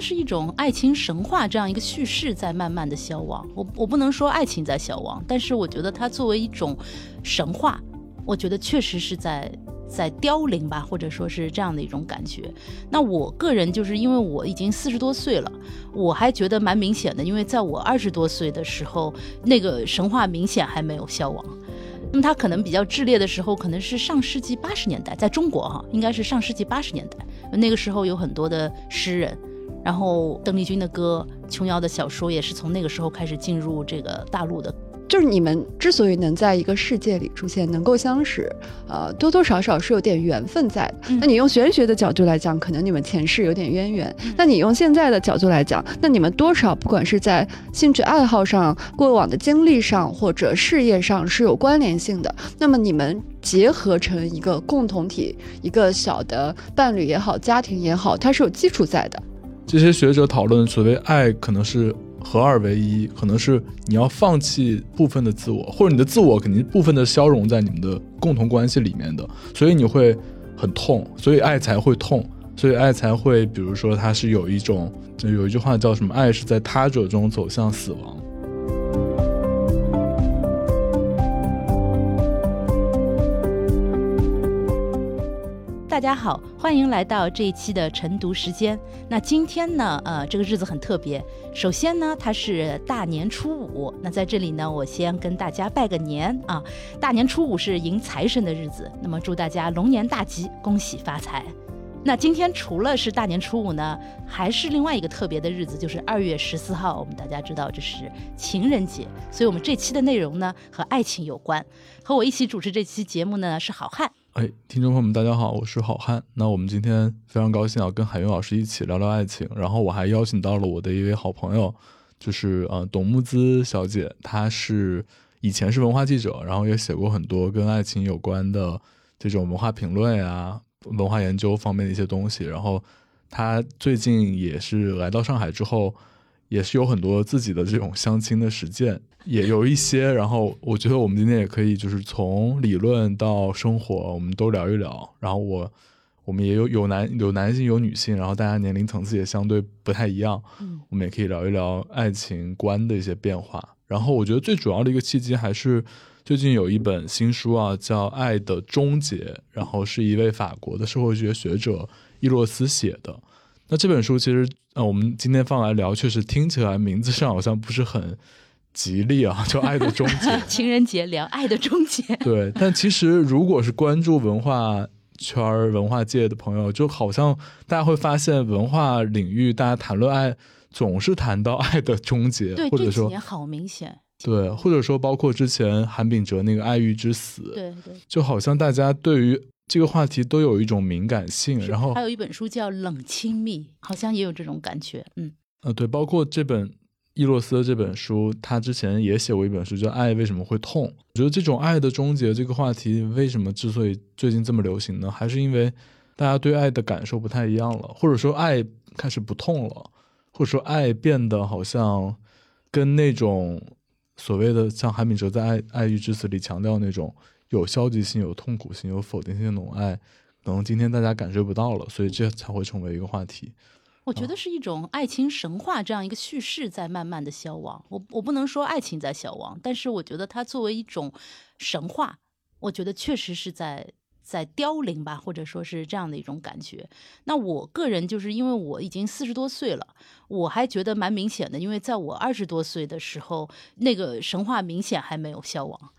是一种爱情神话这样一个叙事在慢慢的消亡。我我不能说爱情在消亡，但是我觉得它作为一种神话，我觉得确实是在在凋零吧，或者说是这样的一种感觉。那我个人就是因为我已经四十多岁了，我还觉得蛮明显的，因为在我二十多岁的时候，那个神话明显还没有消亡。那么它可能比较炽烈的时候，可能是上世纪八十年代，在中国哈，应该是上世纪八十年代。那个时候有很多的诗人，然后邓丽君的歌、琼瑶的小说也是从那个时候开始进入这个大陆的。就是你们之所以能在一个世界里出现，能够相识，呃，多多少少是有点缘分在的。那你用玄学的角度来讲，可能你们前世有点渊源；那你用现在的角度来讲，那你们多少不管是在兴趣爱好上、过往的经历上或者事业上是有关联性的。那么你们结合成一个共同体，一个小的伴侣也好，家庭也好，它是有基础在的。这些学者讨论，所谓爱，可能是。合二为一，可能是你要放弃部分的自我，或者你的自我肯定部分的消融在你们的共同关系里面的，所以你会很痛，所以爱才会痛，所以爱才会，比如说它是有一种，有一句话叫什么？爱是在他者中走向死亡。大家好，欢迎来到这一期的晨读时间。那今天呢，呃，这个日子很特别。首先呢，它是大年初五。那在这里呢，我先跟大家拜个年啊！大年初五是迎财神的日子，那么祝大家龙年大吉，恭喜发财。那今天除了是大年初五呢，还是另外一个特别的日子，就是二月十四号。我们大家知道这是情人节，所以我们这期的内容呢和爱情有关。和我一起主持这期节目呢是好汉。哎，听众朋友们，大家好，我是好汉。那我们今天非常高兴要跟海云老师一起聊聊爱情，然后我还邀请到了我的一位好朋友，就是呃董木姿小姐，她是以前是文化记者，然后也写过很多跟爱情有关的这种文化评论呀、文化研究方面的一些东西。然后她最近也是来到上海之后，也是有很多自己的这种相亲的实践。也有一些，然后我觉得我们今天也可以，就是从理论到生活，我们都聊一聊。然后我，我们也有有男有男性有女性，然后大家年龄层次也相对不太一样。嗯，我们也可以聊一聊爱情观的一些变化。然后我觉得最主要的一个契机还是最近有一本新书啊，叫《爱的终结》，然后是一位法国的社会学学者伊洛斯写的。那这本书其实呃，我们今天放来聊，确实听起来名字上好像不是很。吉利啊，就爱的终结，情人节聊爱的终结。对，但其实如果是关注文化圈、文化界的朋友，就好像大家会发现，文化领域大家谈论爱，总是谈到爱的终结，或者说好明显。对，或者说包括之前韩炳哲那个《爱欲之死》，对对，就好像大家对于这个话题都有一种敏感性。然后还有一本书叫《冷亲密》，好像也有这种感觉。嗯，呃，对，包括这本。伊洛斯的这本书，他之前也写过一本书，叫《爱为什么会痛》。我觉得这种爱的终结这个话题，为什么之所以最近这么流行呢？还是因为大家对爱的感受不太一样了，或者说爱开始不痛了，或者说爱变得好像跟那种所谓的像韩炳哲在《爱爱欲之死》里强调那种有消极性、有痛苦性、有否定性的那种爱，可能今天大家感受不到了，所以这才会成为一个话题。我觉得是一种爱情神话这样一个叙事在慢慢的消亡。我我不能说爱情在消亡，但是我觉得它作为一种神话，我觉得确实是在在凋零吧，或者说是这样的一种感觉。那我个人就是因为我已经四十多岁了，我还觉得蛮明显的，因为在我二十多岁的时候，那个神话明显还没有消亡。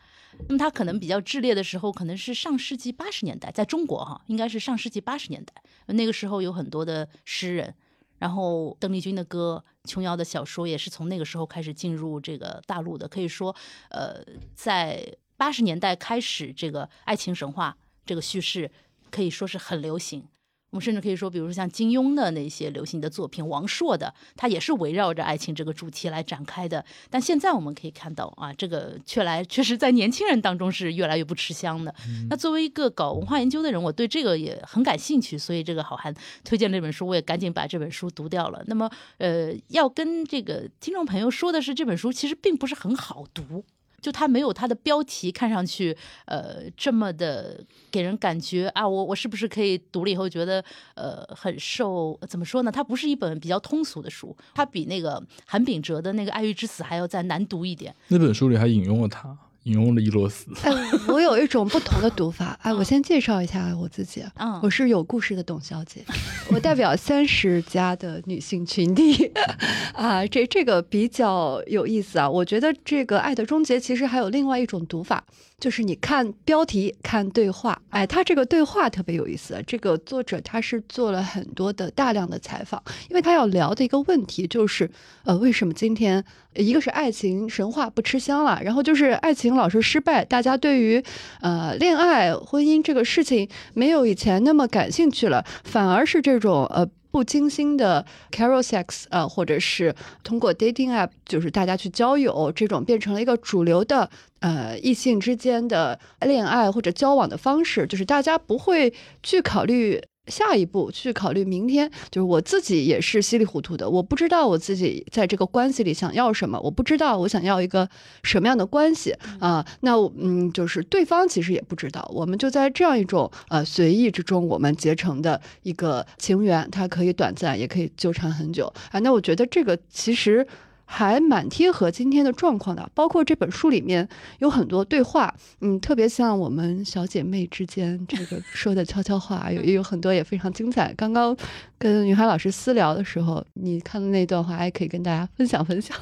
那么它可能比较炽烈的时候，可能是上世纪八十年代，在中国哈，应该是上世纪八十年代，那个时候有很多的诗人。然后邓丽君的歌、琼瑶的小说也是从那个时候开始进入这个大陆的。可以说，呃，在八十年代开始，这个爱情神话这个叙事可以说是很流行。我们甚至可以说，比如说像金庸的那些流行的作品，王朔的，他也是围绕着爱情这个主题来展开的。但现在我们可以看到啊，这个却来确实在年轻人当中是越来越不吃香的。那作为一个搞文化研究的人，我对这个也很感兴趣，所以这个好汉推荐这本书，我也赶紧把这本书读掉了。那么，呃，要跟这个听众朋友说的是，这本书其实并不是很好读。就它没有它的标题看上去呃这么的给人感觉啊，我我是不是可以读了以后觉得呃很受怎么说呢？它不是一本比较通俗的书，它比那个韩炳哲的那个《爱欲之死》还要再难读一点。那本书里还引用了他。引用了伊洛斯。哎，我有一种不同的读法。哎，我先介绍一下我自己。嗯，我是有故事的董小姐，我代表三十加的女性群体。啊，这这个比较有意思啊。我觉得这个《爱的终结》其实还有另外一种读法。就是你看标题看对话，哎，他这个对话特别有意思。这个作者他是做了很多的大量的采访，因为他要聊的一个问题就是，呃，为什么今天一个是爱情神话不吃香了，然后就是爱情老是失败，大家对于呃恋爱婚姻这个事情没有以前那么感兴趣了，反而是这种呃。不精心的 Carol sex 呃，或者是通过 dating app，就是大家去交友，这种变成了一个主流的呃异性之间的恋爱或者交往的方式，就是大家不会去考虑。下一步去考虑明天，就是我自己也是稀里糊涂的，我不知道我自己在这个关系里想要什么，我不知道我想要一个什么样的关系啊。那嗯，就是对方其实也不知道，我们就在这样一种呃随意之中，我们结成的一个情缘，它可以短暂，也可以纠缠很久啊。那我觉得这个其实。还蛮贴合今天的状况的，包括这本书里面有很多对话，嗯，特别像我们小姐妹之间这个 说的悄悄话，有也有很多也非常精彩。刚刚跟云海老师私聊的时候，你看的那段话，还可以跟大家分享分享。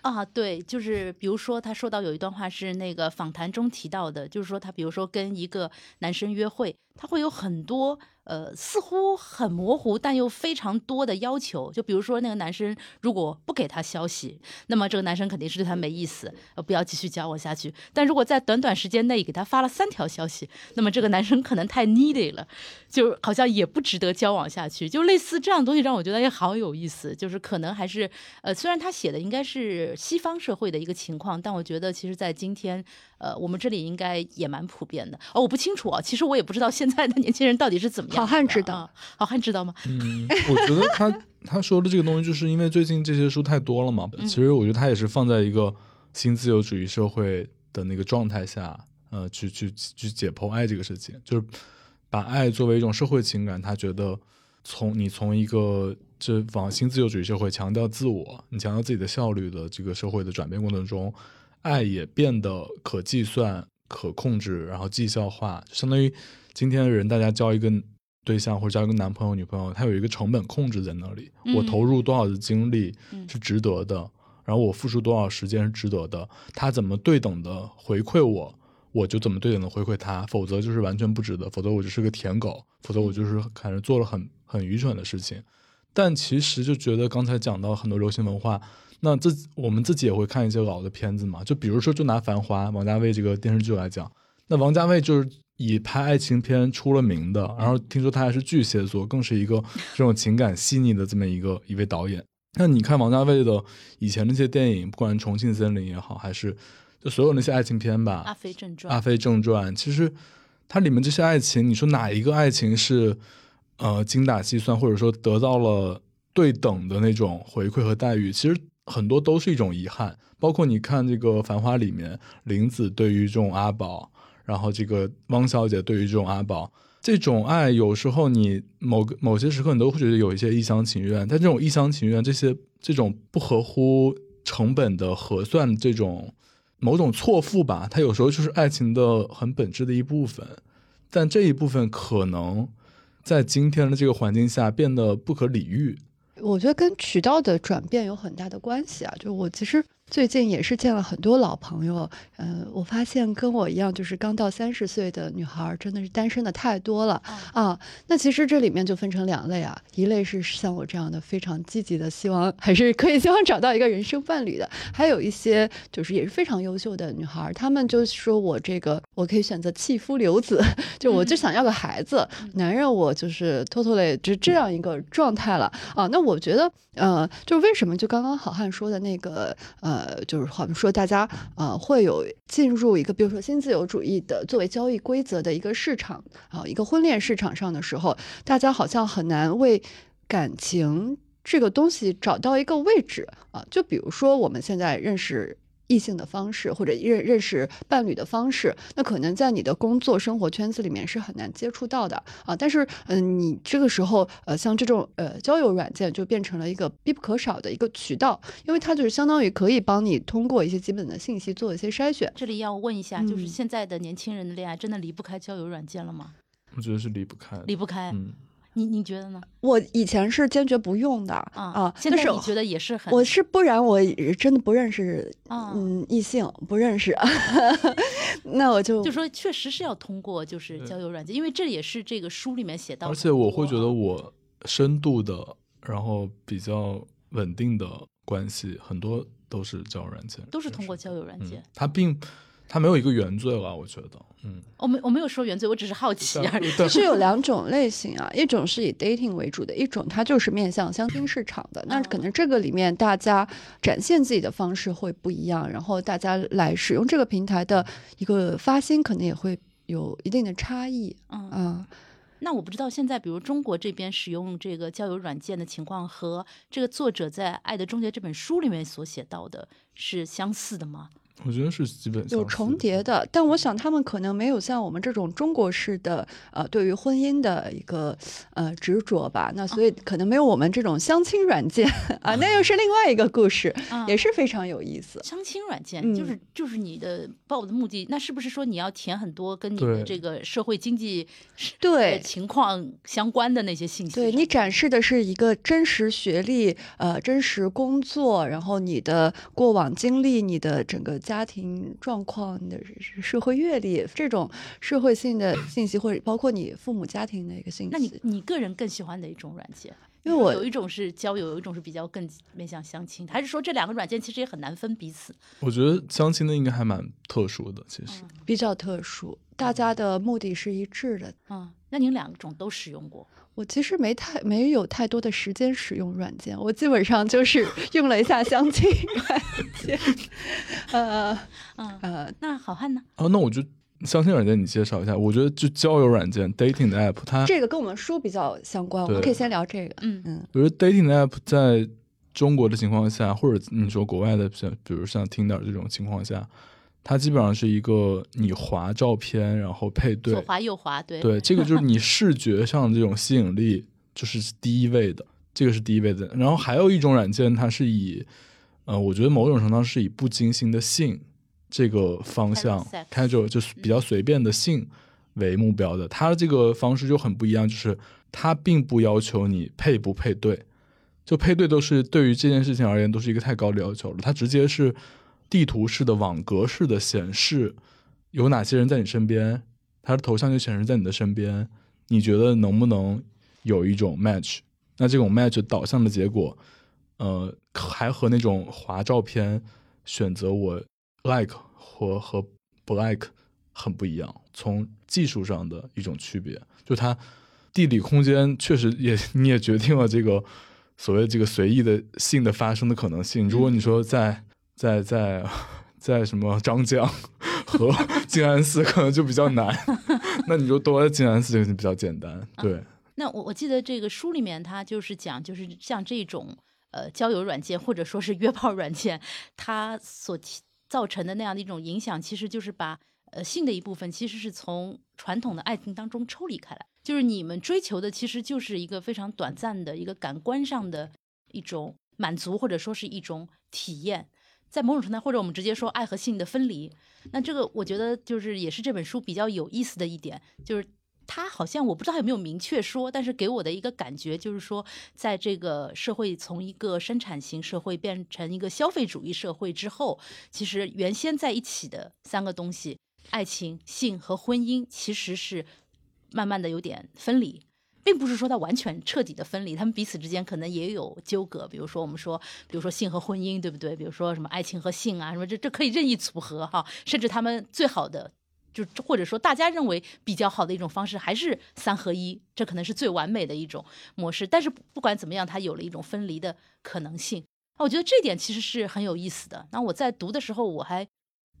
啊，对，就是比如说他说到有一段话是那个访谈中提到的，就是说他比如说跟一个男生约会，他会有很多。呃，似乎很模糊，但又非常多的要求。就比如说，那个男生如果不给他消息，那么这个男生肯定是对他没意思，呃，不要继续交往下去。但如果在短短时间内给他发了三条消息，那么这个男生可能太 needy 了，就好像也不值得交往下去。就类似这样东西，让我觉得也好有意思。就是可能还是，呃，虽然他写的应该是西方社会的一个情况，但我觉得其实在今天。呃，我们这里应该也蛮普遍的哦，我不清楚啊，其实我也不知道现在的年轻人到底是怎么。好汉知道，好汉知道吗？嗯，我觉得他他说的这个东西，就是因为最近这些书太多了嘛。其实我觉得他也是放在一个新自由主义社会的那个状态下，呃，去去去解剖爱这个事情，就是把爱作为一种社会情感。他觉得从你从一个这往新自由主义社会强调自我，你强调自己的效率的这个社会的转变过程中。爱也变得可计算、可控制，然后绩效化，相当于今天的人，大家交一个对象或者交一个男朋友、女朋友，他有一个成本控制在那里。我投入多少的精力是值得的，然后我付出多少时间是值得的。他怎么对等的回馈我，我就怎么对等的回馈他，否则就是完全不值得，否则我就是个舔狗，否则我就是感觉做了很很愚蠢的事情。但其实就觉得刚才讲到很多流行文化。那自我们自己也会看一些老的片子嘛，就比如说，就拿《繁花》王家卫这个电视剧来讲，那王家卫就是以拍爱情片出了名的，然后听说他还是巨蟹座，更是一个这种情感细腻的这么一个一位导演。那你看王家卫的以前那些电影，不管是《重庆森林》也好，还是就所有那些爱情片吧，《阿飞正传》，《阿飞正传》，其实它里面这些爱情，你说哪一个爱情是呃精打细算，或者说得到了对等的那种回馈和待遇？其实。很多都是一种遗憾，包括你看这个《繁花》里面，林子对于这种阿宝，然后这个汪小姐对于这种阿宝，这种爱有时候你某个某些时刻你都会觉得有一些一厢情愿，但这种一厢情愿，这些这种不合乎成本的核算，这种某种错付吧，它有时候就是爱情的很本质的一部分，但这一部分可能在今天的这个环境下变得不可理喻。我觉得跟渠道的转变有很大的关系啊，就我其实。最近也是见了很多老朋友，嗯，我发现跟我一样，就是刚到三十岁的女孩，真的是单身的太多了啊。那其实这里面就分成两类啊，一类是像我这样的非常积极的，希望还是可以希望找到一个人生伴侣的，还有一些就是也是非常优秀的女孩，她们就说我这个我可以选择弃夫留子，就我就想要个孩子，男人我就是偷偷的就这样一个状态了啊。那我觉得，呃，就为什么就刚刚好汉说的那个，呃。呃，就是好比说，大家呃会有进入一个，比如说新自由主义的作为交易规则的一个市场啊，一个婚恋市场上的时候，大家好像很难为感情这个东西找到一个位置啊。就比如说我们现在认识异性的方式，或者认认识伴侣的方式，那可能在你的工作生活圈子里面是很难接触到的啊。但是，嗯，你这个时候，呃，像这种呃交友软件就变成了一个必不可少的一个渠道，因为它就是相当于可以帮你通过一些基本的信息做一些筛选。这里要问一下，就是嗯现在的年轻人的恋爱真的离不开交友软件了吗？我觉得是离不开。离不开，嗯，你你觉得呢？我以前是坚决不用的啊啊，但是现在你觉得也是很我是不然我真的不认识啊嗯异性不认识，那我就就说确实是要通过就是交友软件，因为这也是这个书里面写到的。而且我会觉得啊我深度的，然后比较稳定的关系，很多都是交友软件，都是通过交友软嗯件。，它并它没有一个原罪吧，我觉得，嗯，我没我没有说原罪，我只是好奇而已。其实有两种类型啊，一种是以 dating 为主的，一种它就是面向相亲市场的。那可能这个里面大家展现自己的方式会不一样，然后大家来使用这个平台的一个发心可能也会有一定的差异嗯，啊。那我不知道现在比如中国这边使用这个交友软件的情况和这个作者在《爱的终结》这本书里面所写到的是相似的吗？我觉得是基本有重叠的，但我想他们可能没有像我们这种中国式的呃对于婚姻的一个呃执着吧，那所以可能没有我们这种相亲软件 啊，那又是另外一个故事，啊也是非常有意思。相亲软件嗯就是就是你的报的目的，那是不是说你要填很多跟你的这个社会经济对呃情况相关的那些信息？对你展示的是一个真实学历，呃，真实工作，然后你的过往经历，你的整个家庭状况，你的社会阅历，这种社会性的 信息，或者包括你父母家庭的一个信息。那你你个人更喜欢哪一种软件？因为我有一种是交友，有一种是比较更面向相亲，还是说这两个软件其实也很难分彼此？我觉得相亲的应该还蛮特殊的，其实。比较特殊，大家的目的是一致的。嗯，那您两种都使用过？我其实没太没有太多的时间使用软件，我基本上就是 用了一下相亲软件，呃嗯，呃，那好汉呢？哦，那我就相亲软件你介绍一下。我觉得就交友软件 dating 的 app，它这个跟我们书比较相关，我们可以先聊这个。嗯嗯，比如 dating 的 app 在中国的情况下，或者你说国外的，像比如像 Tinder 这种情况下，它基本上是一个你划照片，然后配对左，滑右滑，对对，这个就是你视觉上这种吸引力，就是第一位的，这个是第一位的。然后还有一种软件，它是以，呃，我觉得某种程度上是以不精心的性这个方向 Casual sex，casual 就是比较随便的性为目标的。它这个方式就很不一样，就是它并不要求你配不配对，就配对都是对于这件事情而言都是一个太高的要求了。它直接是地图式的网格式的显示有哪些人在你身边，他的头像就显示在你的身边，你觉得能不能有一种 match？那这种 match 导向的结果，呃，还和那种划照片选择我 like 或和不 like 很不一样。从技术上的一种区别，就它地理空间确实也你也决定了这个所谓这个随意的性的发生的可能性。如果你说在在在在什么张江和静安寺可能就比较难，那你就多在静安寺就比较简单。对，那我我记得这个书里面，它就是讲，就是像这种呃交友软件或者说是约炮软件，它所造成的那样的一种影响，其实就是把呃性的一部分其实是从传统的爱情当中抽离开来，就是你们追求的其实就是一个非常短暂的一个感官上的一种满足，或者说是一种体验。在某种程度，或者我们直接说爱和性的分离，那这个我觉得就是也是这本书比较有意思的一点，就是他好像我不知道有没有明确说，但是给我的一个感觉就是说，在这个社会从一个生产型社会变成一个消费主义社会之后，其实原先在一起的三个东西——爱情、性和婚姻，其实是慢慢的有点分离。并不是说它完全彻底的分离，他们彼此之间可能也有纠葛。比如说，我们说，比如说性和婚姻，对不对？比如说什么爱情和性啊，什么这这可以任意组合哈。甚至他们最好的，就或者说大家认为比较好的一种方式，还是三合一，这可能是最完美的一种模式。但是不管怎么样，它有了一种分离的可能性啊。我觉得这点其实是很有意思的。那我在读的时候，我还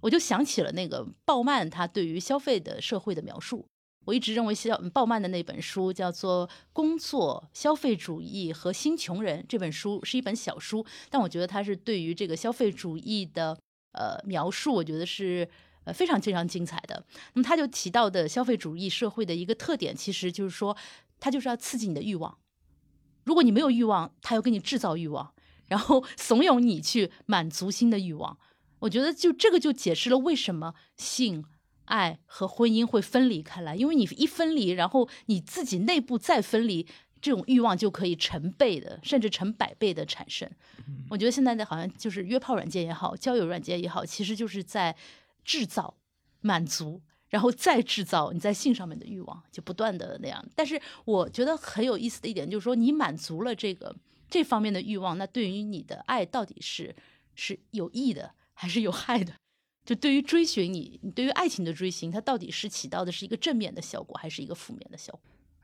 我就想起了那个鲍曼他对于消费的社会的描述。我一直认为消鲍曼的那本书叫做《工作、消费主义和新穷人》这本书是一本小书，但我觉得它是对于这个消费主义的呃描述，我觉得是呃非常非常精彩的。那么他就提到的消费主义社会的一个特点，其实就是说，它就是要刺激你的欲望。如果你没有欲望，他要给你制造欲望，然后 怂恿你去满足新的欲望。我觉得就这个就解释了为什么性。爱和婚姻会分离开来，因为你一分离，然后你自己内部再分离，这种欲望就可以成倍的，甚至成百倍的产生。我觉得现在的好像就是约炮软件也好，交友软件也好，其实就是在制造满足，然后再制造你在性上面的欲望，就不断的那样。但是我觉得很有意思的一点就是说，你满足了这个这方面的欲望，那对于你的爱到底是是有益的还是有害的？就对于追寻你，你对于爱情的追寻，它到底是起到的是一个正面的效果，还是一个负面的效果？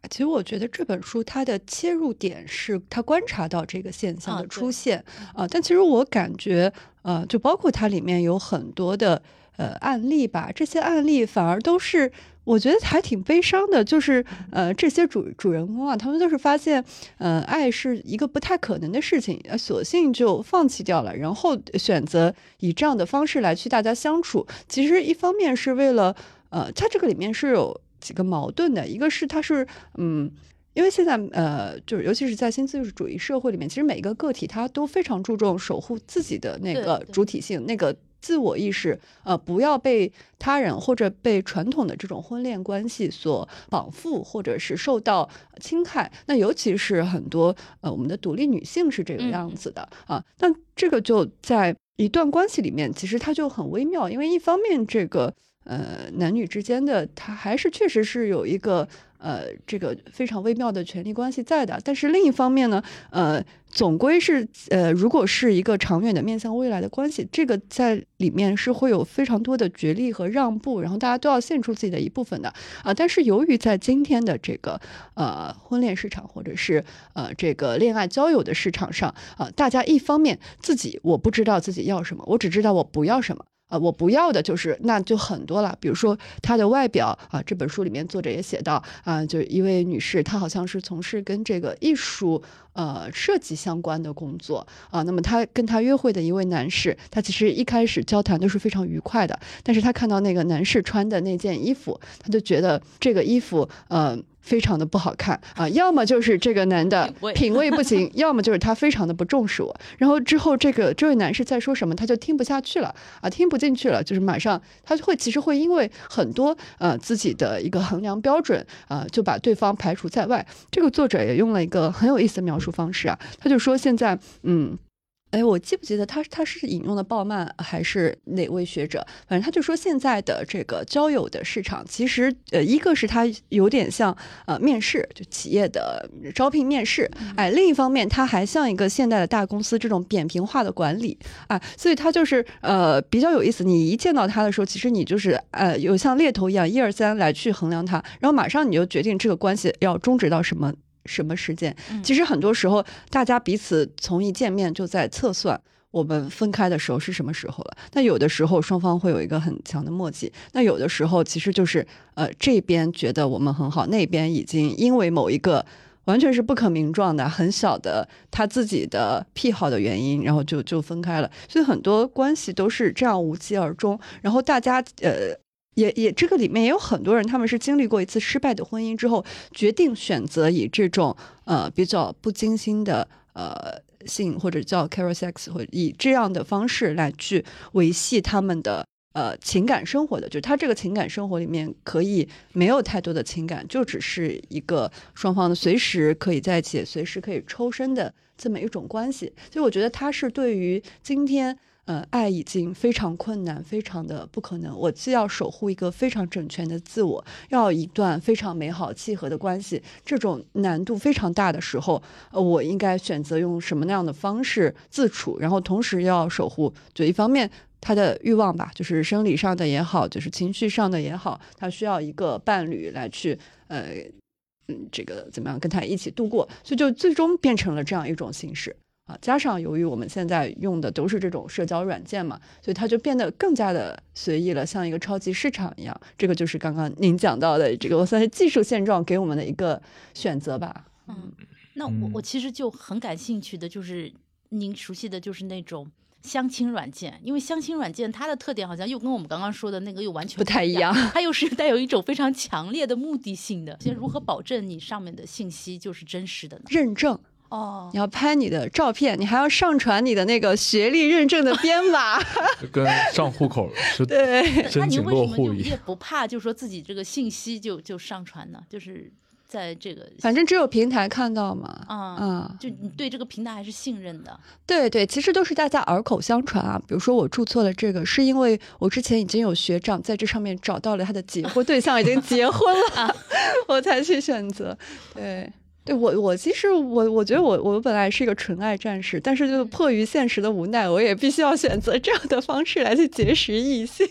其实我觉得这本书它的切入点是他观察到这个现象的出现啊，但其实我感觉呃，就包括它里面有很多的呃案例吧，这些案例反而都是。我觉得还挺悲伤的，就是呃，这些主主人公啊，他们就是发现，呃，爱是一个不太可能的事情，索性就放弃掉了，然后选择以这样的方式来去大家相处。其实一方面是为了，呃，它这个里面是有几个矛盾的，一个是它是，嗯，因为现在呃，就是尤其是在新自由主义社会里面，其实每一个个体他都非常注重守护自己的那个主体性，那个。自我意识，呃，不要被他人或者被传统的这种婚恋关系所绑缚，或者是受到侵害。那尤其是很多呃，我们的独立女性是这个样子的啊。那这个就在一段关系里面，其实它就很微妙，因为一方面这个呃男女之间的，它还是确实是有一个。呃，这个非常微妙的权利关系在的，但是另一方面呢，呃，总归是呃，如果是一个长远的面向未来的关系，这个在里面是会有非常多的角力和让步，然后大家都要献出自己的一部分的啊。但是由于在今天的这个呃婚恋市场或者是呃这个恋爱交友的市场上啊，大家一方面自己我不知道自己要什么，我只知道我不要什么。啊，我不要的就是，那就很多了。比如说她的外表啊，这本书里面作者也写到啊，就一位女士，她好像是从事跟这个艺术呃设计相关的工作啊。那么她跟她约会的一位男士，他其实一开始交谈都是非常愉快的，但是她看到那个男士穿的那件衣服，她就觉得这个衣服呃。非常的不好看 啊，要么就是这个男的品味不行，要么就是他非常的不重视我。然后之后这个这位男士在说什么，他就听不下去了啊，听不进去了，就是马上他会其实会因为很多呃自己的一个衡量标准啊，就把对方排除在外。这个作者也用了一个很有意思的描述方式啊，他就说现在嗯。哎，我记不记得他他是引用的鲍曼还是哪位学者？反正他就说现在的这个交友的市场，其实呃，一个是它有点像呃面试，就企业的招聘面试。哎，另一方面，它还像一个现代的大公司这种扁平化的管理啊，所以它就是呃比较有意思。你一见到他的时候，其实你就是呃有像猎头一样一二三来去衡量他，然后马上你就决定这个关系要终止到什么。什么时间？其实很多时候，大家彼此从一见面就在测算我们分开的时候是什么时候了。那有的时候双方会有一个很强的默契，那有的时候其实就是呃这边觉得我们很好，那边已经因为某一个完全是不可名状的很小的他自己的癖好的原因，然后就就分开了。所以很多关系都是这样无疾而终。然后大家呃。也也，这个里面也有很多人，他们是经历过一次失败的婚姻之后，决定选择以这种呃比较不精心的呃性或者叫 carol sex，或以这样的方式来去维系他们的呃情感生活的。就是他这个情感生活里面可以没有太多的情感，就只是一个双方的随时可以在一起，随时可以抽身的这么一种关系。所以我觉得他是对于今天。呃，爱已经非常困难，非常的不可能。我既要守护一个非常整全的自我，要一段非常美好契合的关系，这种难度非常大的时候，呃，我应该选择用什么那样的方式自处？然后同时要守护，就一方面他的欲望吧，就是生理上的也好，就是情绪上的也好，他需要一个伴侣来去，呃，嗯，这个怎么样跟他一起度过？所以就最终变成了这样一种形式。加上由于我们现在用的都是这种社交软件嘛，所以它就变得更加的随意了，像一个超级市场一样。这个就是刚刚您讲到的这个，我算是技术现状给我们的一个选择吧。嗯，那我我其实就很感兴趣的就是您熟悉的就是那种相亲软件，因为相亲软件它的特点好像又跟我们刚刚说的那个又完全不太一样，它又是带有一种非常强烈的目的性的。先如何保证你上面的信息就是真实的呢？认证。哦，你要拍你的照片，你还要上传你的那个学历认证的编码，跟上户口是对 那你申请为什么就落户一样。也不怕，就说自己这个信息就就上传呢？就是在这个 反正只有平台看到嘛。啊。啊、就你对这个平台还是信任的，对对，其实都是大家耳口相传啊。比如说我注册了这个，是因为我之前已经有学长在这上面找到了他的结婚对象，已经结婚了，我才去选择。对。对我，我其实我我觉得我我本来是一个纯爱战士，但是就是迫于现实的无奈，我也必须要选择这样的方式来去结识异性。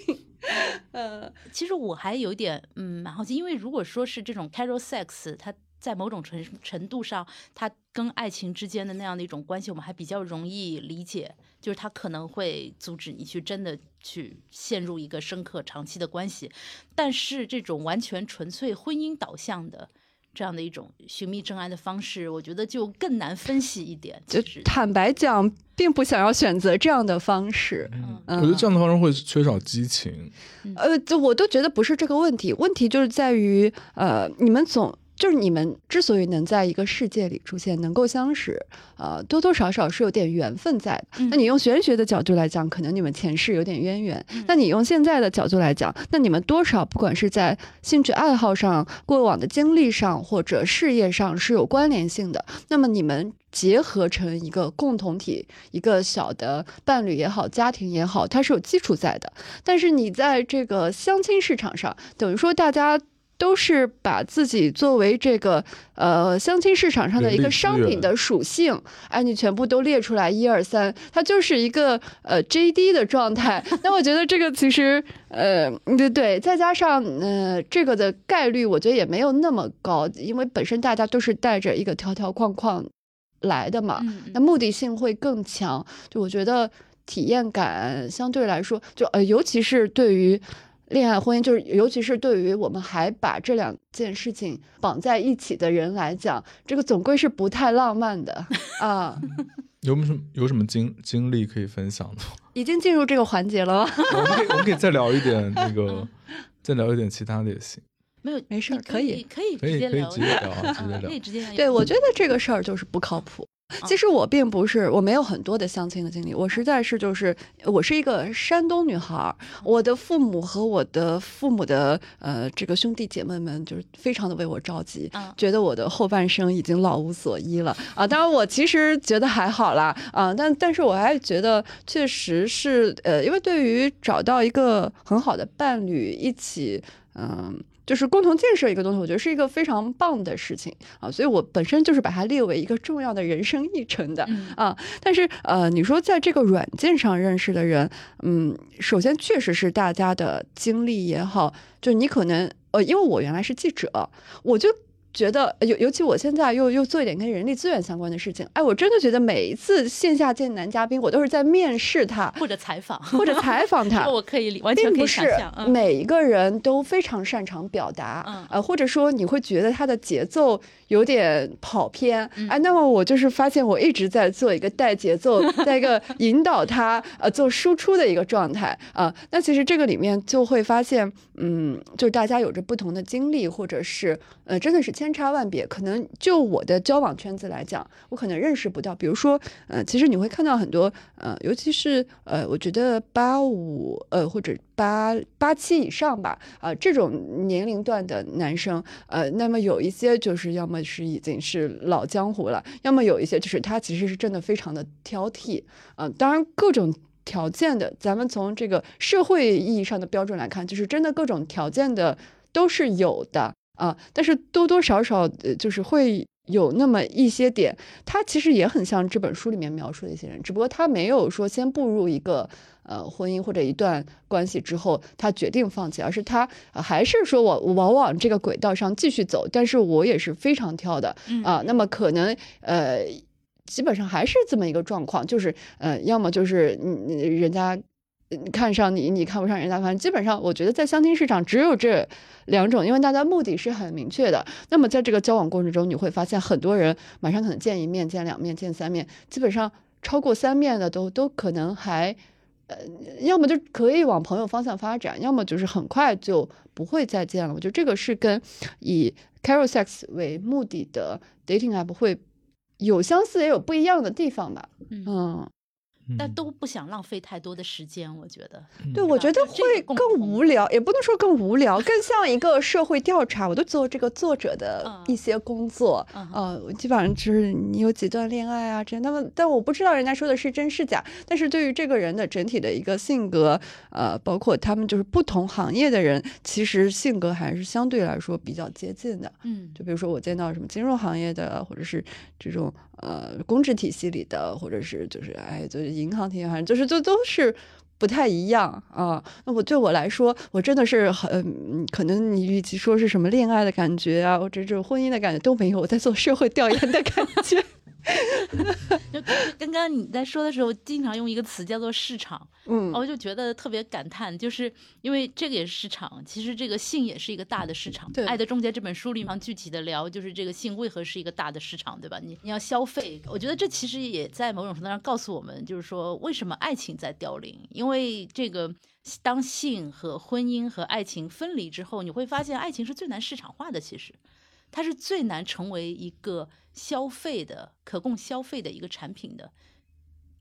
呃，其实我还有点嗯蛮好奇，因为如果说是这种 casual sex，它在某种程程度上，它跟爱情之间的那样的一种关系，我们还比较容易理解，就是它可能会阻止你去真的去陷入一个深刻长期的关系，但是这种完全纯粹婚姻导向的。这样的一种寻觅真爱的方式，我觉得就更难分析一点。就坦白讲，并不想要选择这样的方式。嗯嗯我觉得这样的方式会缺少激情。呃，就我都觉得不是这个问题，问题就是在于，呃，你们总就是你们之所以能在一个世界里出现，能够相识，呃，多多少少是有点缘分在的。嗯那你用玄学的角度来讲，可能你们前世有点渊源；嗯那你用现在的角度来讲，那你们多少不管是在兴趣爱好上、过往的经历上或者事业上是有关联性的。那么你们。结合成一个共同体，一个小的伴侣也好，家庭也好，它是有基础在的。但是你在这个相亲市场上，等于说大家都是把自己作为这个呃相亲市场上的一个商品的属性，哎，你全部都列出来一二三，它就是一个呃 JD 的状态。那我觉得这个其实呃对对，再加上呃这个的概率，我觉得也没有那么高，因为本身大家都是带着一个条条框框来的嘛。嗯那目的性会更强。就我觉得体验感相对来说，就呃，尤其是对于恋爱婚姻，就是尤其是对于我们还把这两件事情绑在一起的人来讲，这个总归是不太浪漫的啊。有什么有什么经经历可以分享的？已经进入这个环节了吗？我们可以我们可以再聊一点那个，再聊一点其他的也行。没有，没事可可以可以可以可以直接聊，直接聊啊直接聊可以直接聊。对，我觉得这个事儿就是不靠谱。其实我并不是，我没有很多的相亲的经历，我实在是就是，我是一个山东女孩儿，我的父母和我的父母的呃这个兄弟姐妹们就是非常的为我着急，嗯觉得我的后半生已经老无所依了啊。当然我其实觉得还好啦啊，但但是我还觉得确实是呃，因为对于找到一个很好的伴侣一起嗯。就是共同建设一个东西，我觉得是一个非常棒的事情啊，所以我本身就是把它列为一个重要的人生议程的。嗯啊，但是呃，你说在这个软件上认识的人，嗯，首先确实是大家的经历也好，就你可能呃，因为我原来是记者，我就。觉得尤尤其我现在又又做一点跟人力资源相关的事情，哎，我真的觉得每一次线下见男嘉宾，我都是在面试他或者采访，或者采访他，我可以理完全可以并不是每一个人都非常擅长表达，嗯。呃，或者说你会觉得他的节奏有点跑偏，嗯。哎，那么我就是发现我一直在做一个带节奏，在一个引导他呃做输出的一个状态啊、那其实这个里面就会发现，嗯，就是大家有着不同的经历，或者是呃真的是千差万别。可能就我的交往圈子来讲，我可能认识不到，比如说，呃，其实你会看到很多呃，尤其是呃，我觉得八五呃或者八八七以上吧，啊、这种年龄段的男生，呃，那么有一些就是要么是已经是老江湖了，要么有一些就是他其实是真的非常的挑剔，啊、当然各种。条件的，咱们从这个社会意义上的标准来看，就是真的各种条件的都是有的啊，但是多多少少呃，就是会有那么一些点，他其实也很像这本书里面描述的一些人，只不过他没有说先步入一个呃婚姻或者一段关系之后，他决定放弃，而是他、呃还是说我我往往这个轨道上继续走，但是我也是非常挑的嗯啊、那么可能呃。基本上还是这么一个状况，就是呃，要么就是人家嗯看上你，你看不上人家，反正基本上我觉得在相亲市场只有这两种，因为大家目的是很明确的。那么在这个交往过程中，你会发现很多人马上可能见一面、见两面、见三面，基本上超过三面的都都可能还。呃，要么就可以往朋友方向发展，要么就是很快就不会再见了。我觉得这个是跟以 Carol Sex 为目的的 dating app 会有相似也有不一样的地方吧。嗯。但都不想浪费太多的时间，我觉得。对，我觉得会更无聊，也不能说更无聊，更像一个社会调查。我都做这个作者的一些工作，呃，基本上就是你有几段恋爱啊，这样。那么，但我不知道人家说的是真是假。但是对于这个人的整体的一个性格，呃，包括他们就是不同行业的人，其实性格还是相对来说比较接近的。嗯，就比如说我见到什么金融行业的，或者是这种。呃，公职体系里的，或者是就是哎，就是银行体系，反正就是就都是不太一样啊。那我对我来说，我真的是很可能，你与其说是什么恋爱的感觉啊，或者这种婚姻的感觉都没有，我在做社会调研的感觉。就刚刚你在说的时候，经常用一个词叫做市场，嗯，我就觉得特别感叹，就是因为这个也是市场，其实这个性也是一个大的市场。对，《爱的终结》这本书里面具体的聊，就是这个性为何是一个大的市场，对吧？你你要消费，我觉得这其实也在某种程度上告诉我们，就是说为什么爱情在凋零，因为这个当性和婚姻和爱情分离之后，你会发现爱情是最难市场化的，其实它是最难成为一个。消费的可供消费的一个产品的，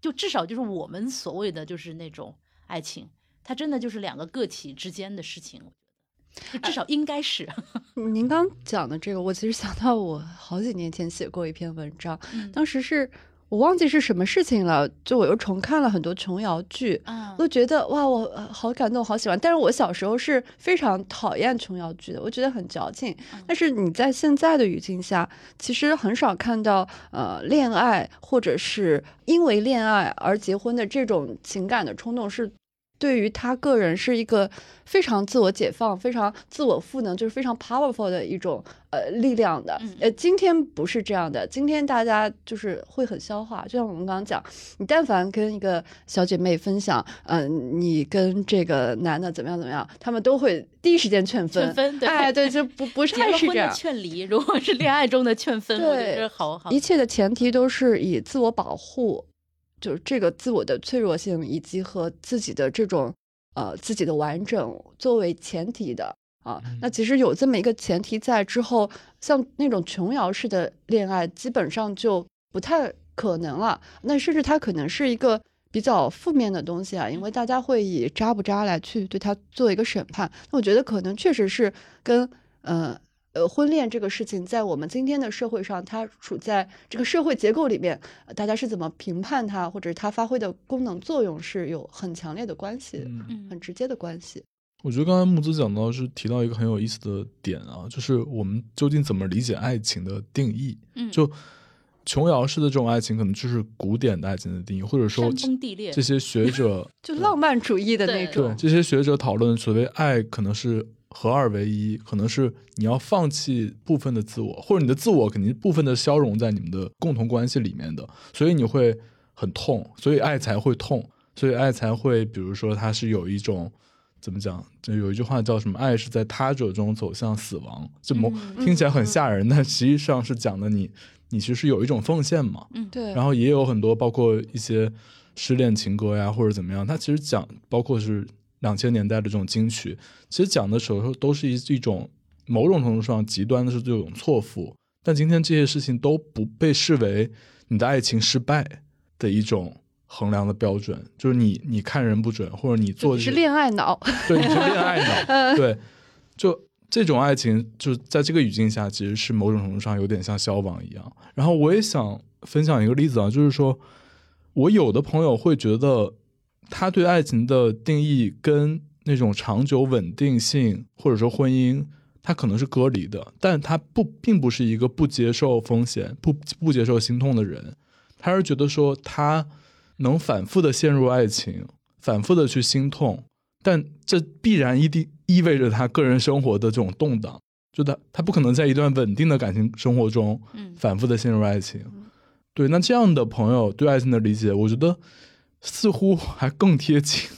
就至少就是我们所谓的就是那种爱情，它真的就是两个个体之间的事情，我觉得，至少应该是。您刚讲的这个，我其实想到我好几年前写过一篇文章，当时是。我忘记是什么事情了，就我又重看了很多琼瑶剧，都觉得哇，我好感动，好喜欢。但是我小时候是非常讨厌琼瑶剧的，我觉得很矫情。但是你在现在的语境下，其实很少看到呃恋爱或者是因为恋爱而结婚的这种情感的冲动是。对于他个人是一个非常自我解放、非常自我赋能，就是非常 powerful 的一种呃力量的。呃，今天不是这样的，今天大家就是会很消化。就像我们刚刚讲，你但凡跟一个小姐妹分享，嗯，你跟这个男的怎么样怎么样，他们都会第一时间劝分。劝分，对，哎，对，就不 不是太是这样。劝离，如果是恋爱中的劝分，对，好好。一切的前提都是以自我保护。就是这个自我的脆弱性，以及和自己的这种呃自己的完整作为前提的啊，那其实有这么一个前提在之后，像那种琼瑶式的恋爱，基本上就不太可能了。那甚至它可能是一个比较负面的东西啊，因为大家会以渣不渣来去对他做一个审判。那我觉得可能确实是跟呃。呃，婚恋这个事情，在我们今天的社会上，它处在这个社会结构里面，大家是怎么评判它，或者它发挥的功能作用，是有很强烈的关系，嗯，很直接的关系。我觉得刚才木子讲到是提到一个很有意思的点啊，就是我们究竟怎么理解爱情的定义？嗯，就琼瑶式的这种爱情，可能就是古典的爱情的定义，或者说这些学者就浪漫主义的那种，这些学者讨论所谓爱，可能是。合二为一，可能是你要放弃部分的自我，或者你的自我肯定部分的消融在你们的共同关系里面的，所以你会很痛，所以爱才会痛，所以爱才会，比如说它是有一种怎么讲，就有一句话叫什么，爱是在他者中走向死亡，这么听起来很吓人，但实际上是讲的你，你其实有一种奉献嘛，嗯，对，然后也有很多包括一些失恋情歌呀，或者怎么样，它其实讲包括是。两千年代的这种金曲，其实讲的时候都是一一种某种程度上极端的是这种错付，但今天这些事情都不被视为你的爱情失败的一种衡量的标准，就是你你看人不准，或者你做你是恋爱脑，对，你是恋爱脑，对，就这种爱情，就在这个语境下，其实是某种程度上有点像消亡一样。然后我也想分享一个例子啊，就是说我有的朋友会觉得。他对爱情的定义跟那种长久稳定性或者说婚姻，他可能是隔离的，但他不并不是一个不接受风险、不不接受心痛的人，他是觉得说他能反复的陷入爱情，反复的去心痛，但这必然一定意味着他个人生活的这种动荡，就他他不可能在一段稳定的感情生活中，反复的陷入爱情，对，那这样的朋友对爱情的理解，我觉得。似乎还更贴近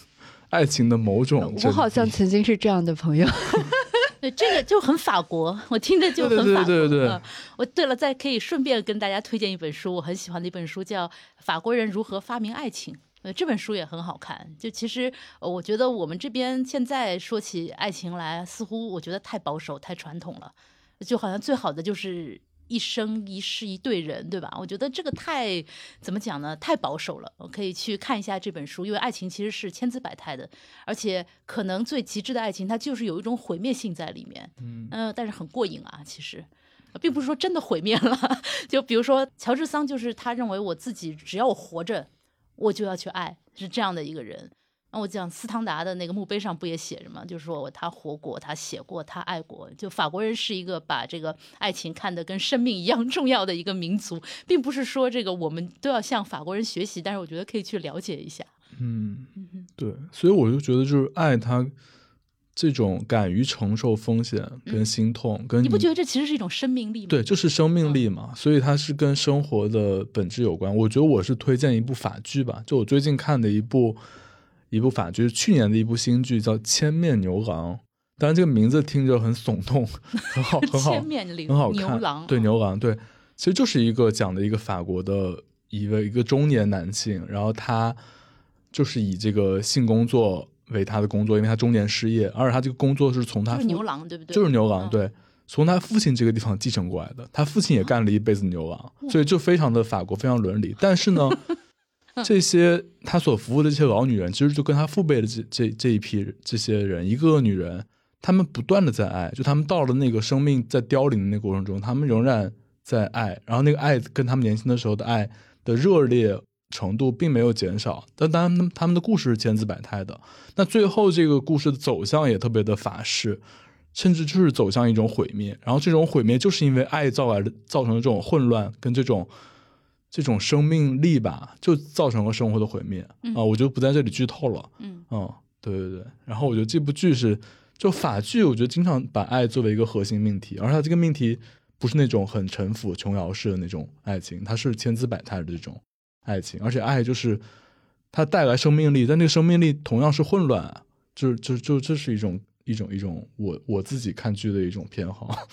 爱情的某种。我好像曾经是这样的朋友。对，这个就很法国，我听着就很法国。对对对对。我对了，再可以顺便跟大家推荐一本书，我很喜欢的一本书，叫《法国人如何发明爱情》。呃，这本书也很好看。就其实，我觉得我们这边现在说起爱情来，似乎我觉得太保守、太传统了。就好像最好的就是一生一世一对人，对吧？我觉得这个太怎么讲呢？太保守了。我可以去看一下这本书，因为爱情其实是千姿百态的，而且可能最极致的爱情，它就是有一种毁灭性在里面。嗯，呃，但是很过瘾啊，其实，并不是说真的毁灭了。就比如说乔治桑，就是他认为我自己只要我活着。我就要去爱，是这样的一个人。那我讲斯汤达的那个墓碑上不也写着吗？就是说他活过，他写过，他爱过。就法国人是一个把这个爱情看得跟生命一样重要的一个民族，并不是说这个我们都要向法国人学习，但是我觉得可以去了解一下。嗯，对，所以我就觉得就是爱他。这种敢于承受风险跟心痛，跟你不觉得这其实是一种生命力吗？对，就是生命力嘛，所以它是跟生活的本质有关。我觉得我是推荐一部法剧吧，就我最近看的一部一部法剧，是去年的一部新剧，叫《千面牛郎》。当然这个名字听着很耸动，很好，很好，很好看。牛郎，对牛郎，对，其实就是一个讲的一个法国的一个一个中年男性，然后他就是以这个性工作。为他的工作，因为他中年失业，而且他这个工作是从他牛郎对不对？就是牛郎，对，从他父亲这个地方继承过来的。他父亲也干了一辈子牛郎，所以就非常的法国，非常伦理。但是呢，这些他所服务的这些老女人，其实就跟他父辈的这这这一批这些人，一个个女人，他们不断的在爱，就他们到了那个生命在凋零的那个过程中，他们仍然在爱，然后那个爱跟他们年轻的时候的爱的热烈。程度并没有减少，但当然，他们的故事是千姿百态的。那最后这个故事的走向也特别的法式，甚至就是走向一种毁灭。然后这种毁灭就是因为爱造来的，造成的这种混乱跟这种这种生命力吧，就造成了生活的毁灭啊！我就不在这里剧透了。嗯嗯，对对对。然后我觉得这部剧是就法剧，我觉得经常把爱作为一个核心命题，而它这个命题不是那种很陈腐琼瑶式的那种爱情，它是千姿百态的这种。爱情，而且爱就是它带来生命力，但那个生命力同样是混乱，就就就这是一种一种一种我我自己看剧的一种偏好。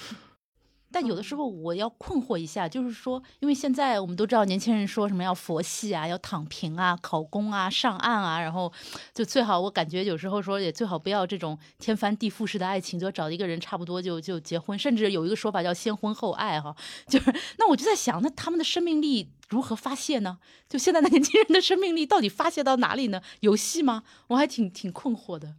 但有的时候我要困惑一下，就是说，因为现在我们都知道年轻人说什么要佛系啊，要躺平啊，考公啊，上岸啊，然后就最好我感觉有时候说也最好不要这种天翻地覆式的爱情，就找一个人差不多就就结婚，甚至有一个说法叫先婚后爱哈，就是那我就在想，那他们的生命力如何发泄呢？就现在的年轻人的生命力到底发泄到哪里呢？游戏吗？我还挺挺困惑的。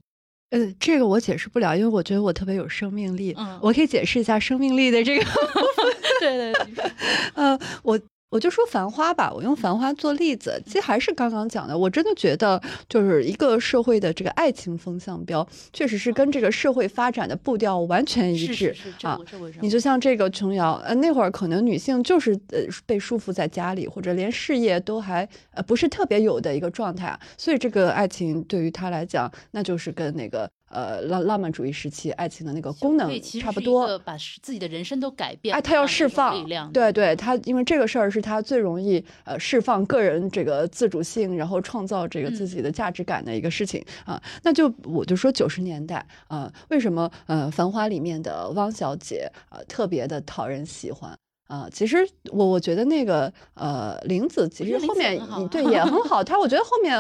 嗯，这个我解释不了，因为我觉得我特别有生命力。嗯，我可以解释一下生命力的这个。对对对，呃，我。我就说《繁花》吧，我用《繁花》做例子，其实还是刚刚讲的。我真的觉得，就是一个社会的这个爱情风向标，确实是跟这个社会发展的步调完全一致啊。你就像这个琼瑶，呃，那会儿可能女性就是呃被束缚在家里，或者连事业都还呃不是特别有的一个状态，所以这个爱情对于她来讲，那就是跟那个。呃，浪浪漫主义时期爱情的那个功能差不多，把自己的人生都改变。哎，他要释放，对对，他因为这个事儿是他最容易呃释放个人这个自主性，然后创造这个自己的价值感的一个事情啊。那就我就说九十年代啊，为什么呃《繁花》里面的汪小姐啊特别的讨人喜欢啊？其实我我觉得那个呃玲子其实后面对也很好，她我觉得后面。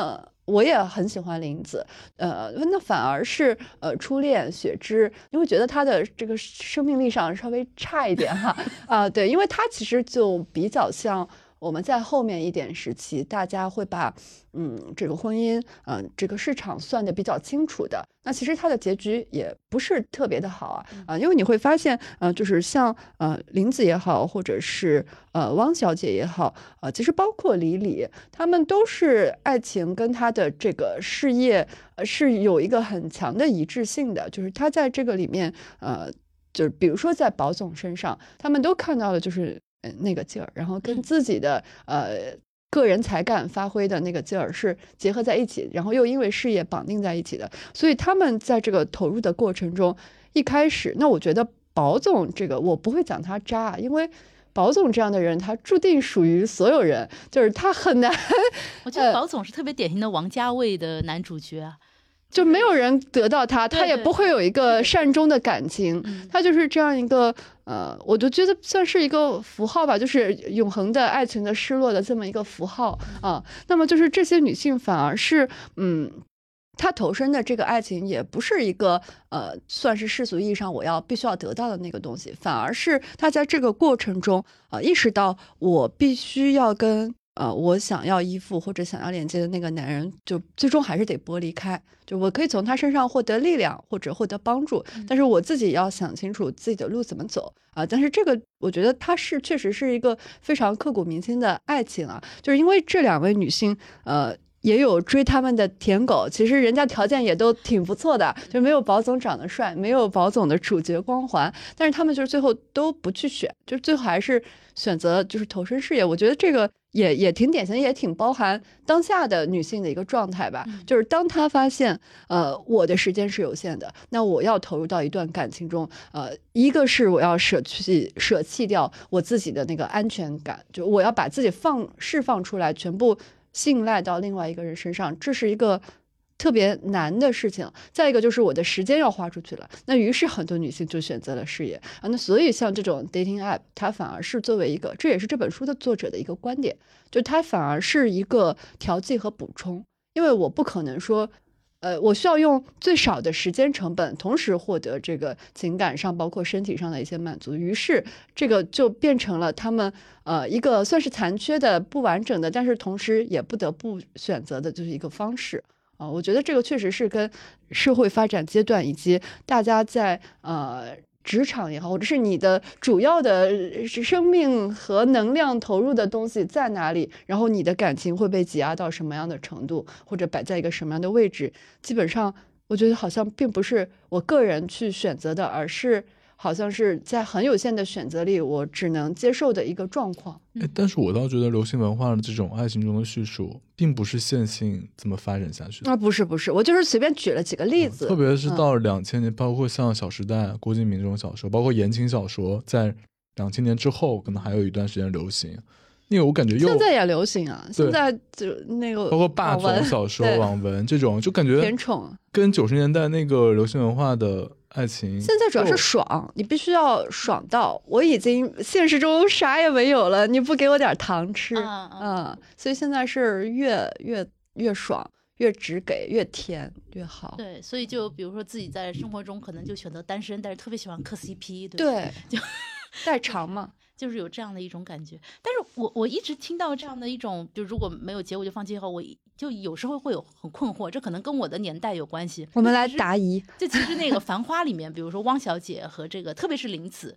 我也很喜欢林子，呃，那反而是呃初恋雪芝，因为觉得她的这个生命力上稍微差一点哈，啊，对，因为她其实就比较像。我们在后面一点时期，大家会把，嗯，这个婚姻，嗯，这个市场算的比较清楚的。那其实它的结局也不是特别的好啊，啊，因为你会发现，呃，就是像呃林子也好，或者是呃汪小姐也好，呃，其实包括李李，他们都是爱情跟他的这个事业，呃，是有一个很强的一致性的，就是他在这个里面，呃，就是比如说在宝总身上，他们都看到了就是。嗯，那个劲儿，然后跟自己的呃个人才干发挥的那个劲儿是结合在一起，然后又因为事业绑定在一起的，所以他们在这个投入的过程中，一开始，那我觉得宝总这个我不会讲他渣，因为宝总这样的人，他注定属于所有人，就是他很难。我觉得宝总是特别典型的王家卫的男主角啊。就没有人得到他，他也不会有一个善终的感情，他就是这样一个呃，我就觉得算是一个符号吧，就是永恒的爱情的失落的这么一个符号啊。那么就是这些女性反而是嗯。她投身的这个爱情也不是一个呃，算是世俗意义上我要必须要得到的那个东西，反而是她在这个过程中啊，意识到我必须要跟呃我想要依附或者想要连接的那个男人，就最终还是得剥离开。就我可以从他身上获得力量或者获得帮助，但是我自己要想清楚自己的路怎么走啊。但是这个我觉得他是确实是一个非常刻骨铭心的爱情啊，就是因为这两位女性呃。也有追他们的舔狗，其实人家条件也都挺不错的，就没有宝总长得帅，没有宝总的主角光环，但是他们就是最后都不去选，就最后还是选择就是投身事业。我觉得这个也也挺典型，也挺包含当下的女性的一个状态吧。就是当她发现，呃，我的时间是有限的，那我要投入到一段感情中，呃，一个是我要舍弃舍弃掉我自己的那个安全感，就我要把自己放释放出来，全部。信赖到另外一个人身上，这是一个特别难的事情。再一个就是我的时间要花出去了，那于是很多女性就选择了事业啊。那所以像这种 dating app，它反而是作为一个，这也是这本书的作者的一个观点，就它反而是一个调剂和补充，因为我不可能说。呃，我需要用最少的时间成本，同时获得这个情感上，包括身体上的一些满足。于是，这个就变成了他们呃一个算是残缺的、不完整的，但是同时也不得不选择的，就是一个方式啊。我觉得这个确实是跟社会发展阶段以及大家在呃。职场也好，或者是你的主要的生命和能量投入的东西在哪里，然后你的感情会被挤压到什么样的程度，或者摆在一个什么样的位置，基本上我觉得好像并不是我个人去选择的，而是。好像是在很有限的选择里，我只能接受的一个状况。哎，但是我倒觉得流行文化的这种爱情中的叙述，并不是线性这么发展下去的。啊，不是不是，我就是随便举了几个例子。特别是到两千年，包括像《小时代》、郭敬明这种小说，包括言情小说，在两千年之后，可能还有一段时间流行。那个我感觉又现在也流行啊，现在就那个包括霸总小说、网文这种，就感觉甜宠，跟九十年代那个流行文化的。爱情现在主要是爽，你必须要爽到我已经现实中啥也没有了，你不给我点糖吃，嗯，所以现在是越越越爽，越直给，越甜越好。对，所以就比如说自己在生活中可能就选择单身，但是特别喜欢磕 CP，对，就代偿嘛。就是有这样的一种感觉，但是我我一直听到这样的一种，就如果没有结果就放弃以后，我就有时候会有很困惑，这可能跟我的年代有关系。我们来答疑，就其实那个《繁花》里面，比如说汪小姐和这个，特别是林子，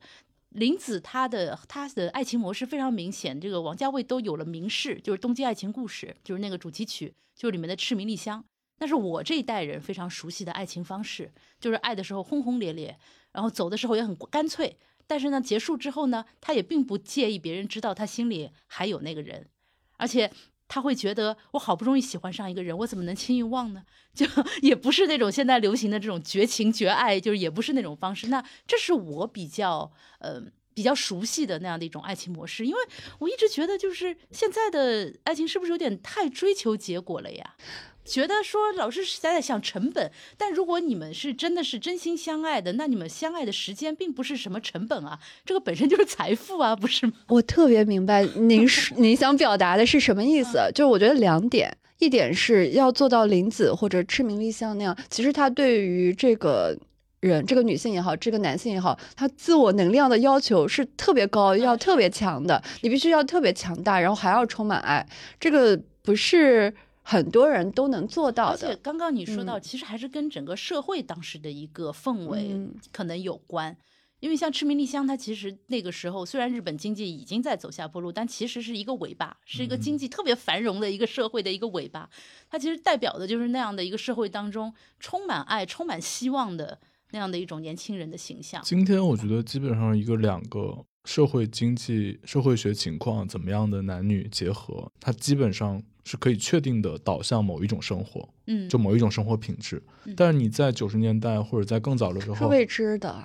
林子她的她的爱情模式非常明显，这个王家卫都有了名士，就是《东京爱情故事》，就是那个主题曲，就是里面的《赤名丽香》，那是我这一代人非常熟悉的爱情方式，就是爱的时候轰轰烈烈，然后走的时候也很干脆。但是呢，结束之后呢，他也并不介意别人知道他心里还有那个人，而且他会觉得我好不容易喜欢上一个人，我怎么能轻易忘呢？就 也不是那种现在流行的这种绝情绝爱，就是也不是那种方式。那这是我比较呃比较熟悉的那样的一种爱情模式，因为我一直觉得就是现在的爱情是不是有点太追求结果了呀？觉得说老师是在想成本，但如果你们是真的是真心相爱的，那你们相爱的时间并不是什么成本啊，这个本身就是财富啊，不是吗？我特别明白您是您想表达的是什么意思，就是我觉得两点，一点是要做到林子或者赤名丽香那样，其实他对于这个人，这个女性也好，这个男性也好，他自我能量的要求是特别高，要特别强的，你必须要特别强大，然后还要充满爱，这个不是。很多人都能做到的，而且刚刚你说到，其实还是跟整个社会当时的一个氛围可能有关。因为像赤名丽香，它其实那个时候虽然日本经济已经在走下坡路，但其实是一个尾巴，是一个经济特别繁荣的一个社会的一个尾巴。它其实代表的就是那样的一个社会当中充满爱、充满希望的那样的一种年轻人的形象。今天我觉得基本上一个两个社会经济、社会学情况怎么样的男女结合，它基本上。是可以确定的导向某一种生活，嗯，就某一种生活品质。但是你在九十年代或者在更早的时候是未知的，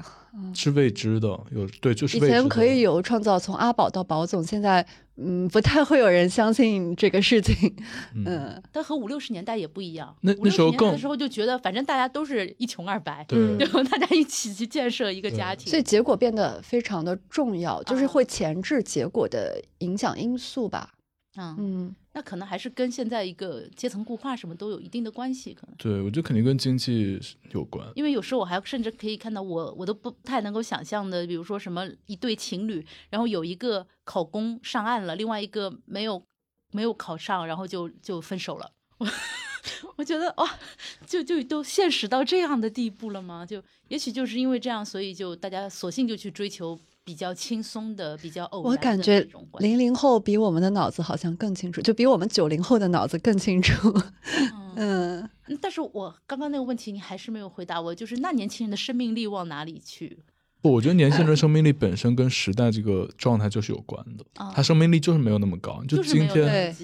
是未知的。有对，就是以前可以有创造从阿宝到宝总，现在嗯，不太会有人相信这个事情。嗯，但和五六十年代也不一样。那那时候更的时候就觉得，反正大家都是一穷二白，对，然后大家一起去建设一个家庭，所以结果变得非常的重要，就是会前置结果的影响因素吧。嗯，那可能还是跟现在一个阶层固化什么都有一定的关系，可能。对，我觉得肯定跟经济有关。因为有时候我还甚至可以看到，我我都不太能够想象的，比如说什么一对情侣，然后有一个考公上岸了，另外一个没有没有考上，然后就就分手了。我我觉得哇，就就都现实到这样的地步了吗？就也许就是因为这样，所以就大家索性就去追求。比较轻松的，比较偶然。我感觉零零后比我们的脑子好像更清楚，就比我们九零后的脑子更清楚。嗯，但是我刚刚那个问题你还是没有回答我，就是那年轻人的生命力往哪里去？不，我觉得年轻人生命力本身跟时代这个状态就是有关的，他生命力就是没有那么高。就今天，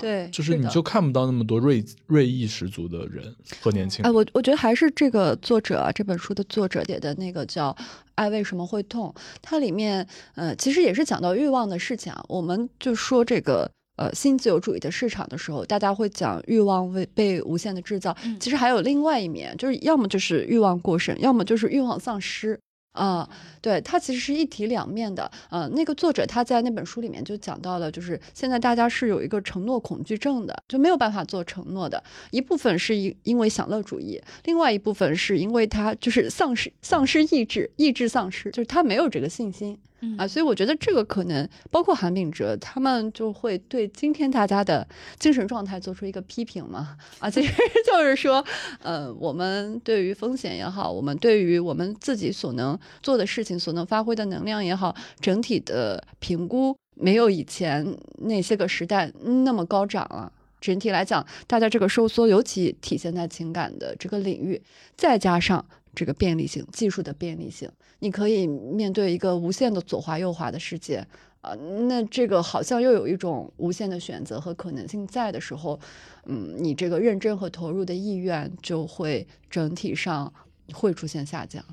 对，就是你就看不到那么多锐锐意十足的人和年轻人。哎，我我觉得还是这个作者啊，这本书的作者写的那个叫《爱为什么会痛》，它里面呃其实也是讲到欲望的事情啊。我们就说这个呃新自由主义的市场的时候，大家会讲欲望为被无限的制造，其实还有另外一面，就是要么就是欲望过剩，要么就是欲望丧失。啊，对，它其实是一体两面的。呃，那个作者他在那本书里面就讲到了，就是现在大家是有一个承诺恐惧症的，就没有办法做承诺的。一部分是因因为享乐主义，另外一部分是因为他就是丧失丧失意志，意志丧失，就是他没有这个信心。啊，所以我觉得这个可能包括韩炳哲他们就会对今天大家的精神状态做出一个批评嘛。啊，其实 就是说，呃，我们对于风险也好，我们对于我们自己所能做的事情、所能发挥的能量也好，整体的评估没有以前那些个时代那么高涨了。整体来讲，大家这个收缩尤其体现在情感的这个领域，再加上。这个便利性，技术的便利性，你可以面对一个无限的左滑右滑的世界，啊，那这个好像又有一种无限的选择和可能性在的时候，嗯，你这个认真和投入的意愿就会整体上会出现下降。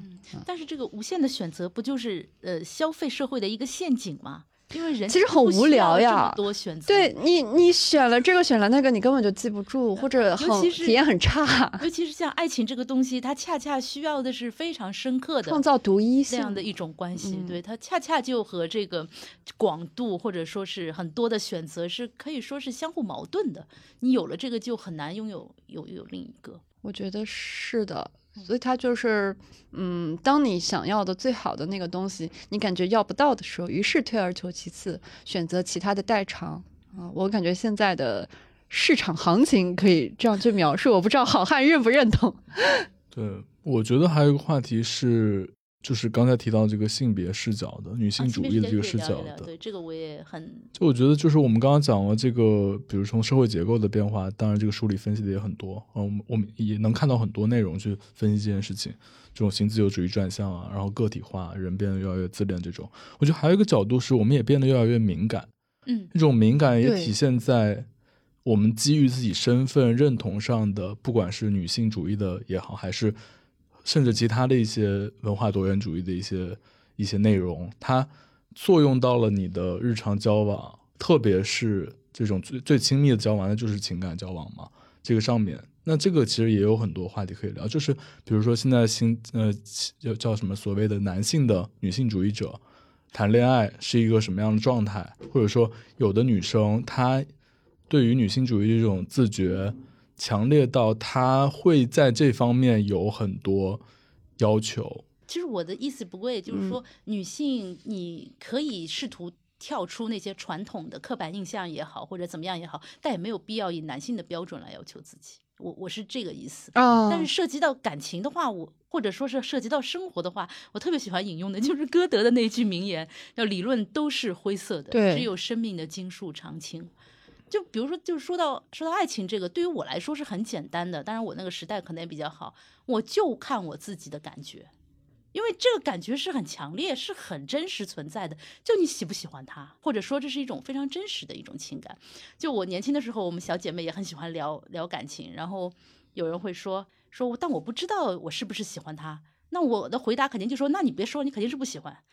但是这个无限的选择不就是呃消费社会的一个陷阱吗？因为人其实很无聊呀，多选择。对你，你选了这个，选了那个，你根本就记不住，或者很体验很差。尤其是像爱情这个东西，它恰恰需要的是非常深刻的创造独一性这样的一种关系。对它恰恰就和这个广度或者说是很多的选择是可以说是相互矛盾的。你有了这个，就很难拥有有有另一个。我觉得是的。所以它就是，嗯，当你想要的最好的那个东西，你感觉要不到的时候，于是退而求其次，选择其他的代偿啊。我感觉现在的市场行情可以这样去描述，我不知道好汉认不认同。对，我觉得还有一个话题是。就是刚才提到这个性别视角的女性主义的这个视角的，对这个我也很。就我觉得，就是我们刚刚讲了这个，比如从社会结构的变化，当然这个书里分析的也很多，嗯，我们也能看到很多内容去分析这件事情，这种新自由主义转向啊，然后个体化，人变得越来越自恋这种。我觉得还有一个角度是，我们也变得越来越敏感，嗯，那种敏感也体现在我们基于自己身份认同上的，不管是女性主义的也好，还是。甚至其他的一些文化多元主义的一些一些内容，它作用到了你的日常交往，特别是这种最最亲密的交往，那就是情感交往嘛。这个上面，那这个其实也有很多话题可以聊，就是比如说现在新呃叫叫什么所谓的男性的女性主义者谈恋爱是一个什么样的状态，或者说有的女生她对于女性主义这种自觉。强烈到他会在这方面有很多要求。其实我的意思不过也就是说，女性你可以试图跳出那些传统的刻板印象也好，或者怎么样也好，但也没有必要以男性的标准来要求自己。我我是这个意思。啊。但是涉及到感情的话，我或者说是涉及到生活的话，我特别喜欢引用的就是歌德的那句名言：要理论都是灰色的，只有生命的经数常青。就比如说，就是说到说到爱情这个，对于我来说是很简单的。当然，我那个时代可能也比较好，我就看我自己的感觉，因为这个感觉是很强烈，是很真实存在的。就你喜不喜欢他，或者说这是一种非常真实的一种情感。就我年轻的时候，我们小姐妹也很喜欢聊聊感情，然后有人会说说，但我不知道我是不是喜欢他。那我的回答肯定就说，那你别说，你肯定是不喜欢，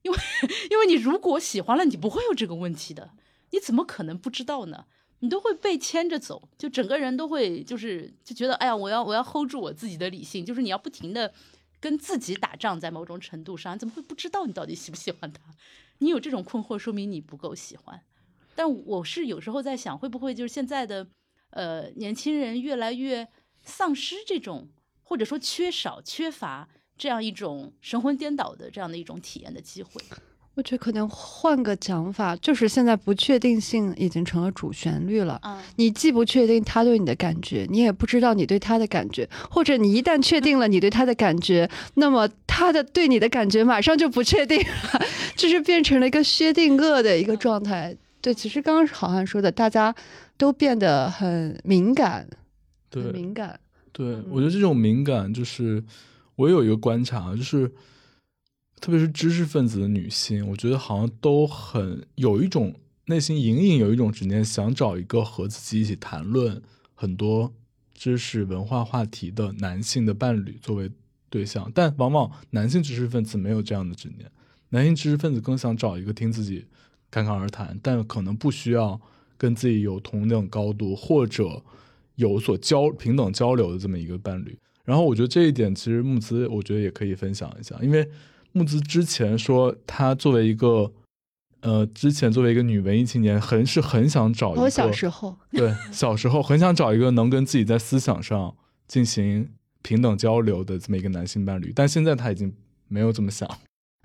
因为 因为你如果喜欢了，你不会有这个问题的。你怎么可能不知道呢？你都会被牵着走，就整个人都会就是就觉得，哎呀，我要我要 hold 住我自己的理性，就是你要不停的跟自己打仗，在某种程度上，你怎么会不知道你到底喜不喜欢他？你有这种困惑，说明你不够喜欢。但我是有时候在想，会不会就是现在的呃年轻人越来越丧失这种，或者说缺少缺乏这样一种神魂颠倒的这样的一种体验的机会？我觉得可能换个讲法，就是现在不确定性已经成了主旋律了。嗯，你既不确定他对你的感觉，你也不知道你对他的感觉，或者你一旦确定了你对他的感觉，那么他的对你的感觉马上就不确定了，就是变成了一个薛定谔的一个状态。对，其实刚刚好汉说的，大家都变得很敏感，对，敏感。对，我觉得这种敏感，就是我有一个观察，就是。特别是知识分子的女性，我觉得好像都很有一种内心隐隐有一种执念，想找一个和自己一起谈论很多知识文化话题的男性的伴侣作为对象。但往往男性知识分子没有这样的执念，男性知识分子更想找一个听自己侃侃而谈，但可能不需要跟自己有同等高度或者有所交平等交流的这么一个伴侣。然后我觉得这一点其实木子，我觉得也可以分享一下，因为。木子之前说，她作为一个，呃，之前作为一个女文艺青年，很是很想找一个。我小时候，对，小时候很想找一个能跟自己在思想上进行平等交流的这么一个男性伴侣，但现在她已经没有这么想。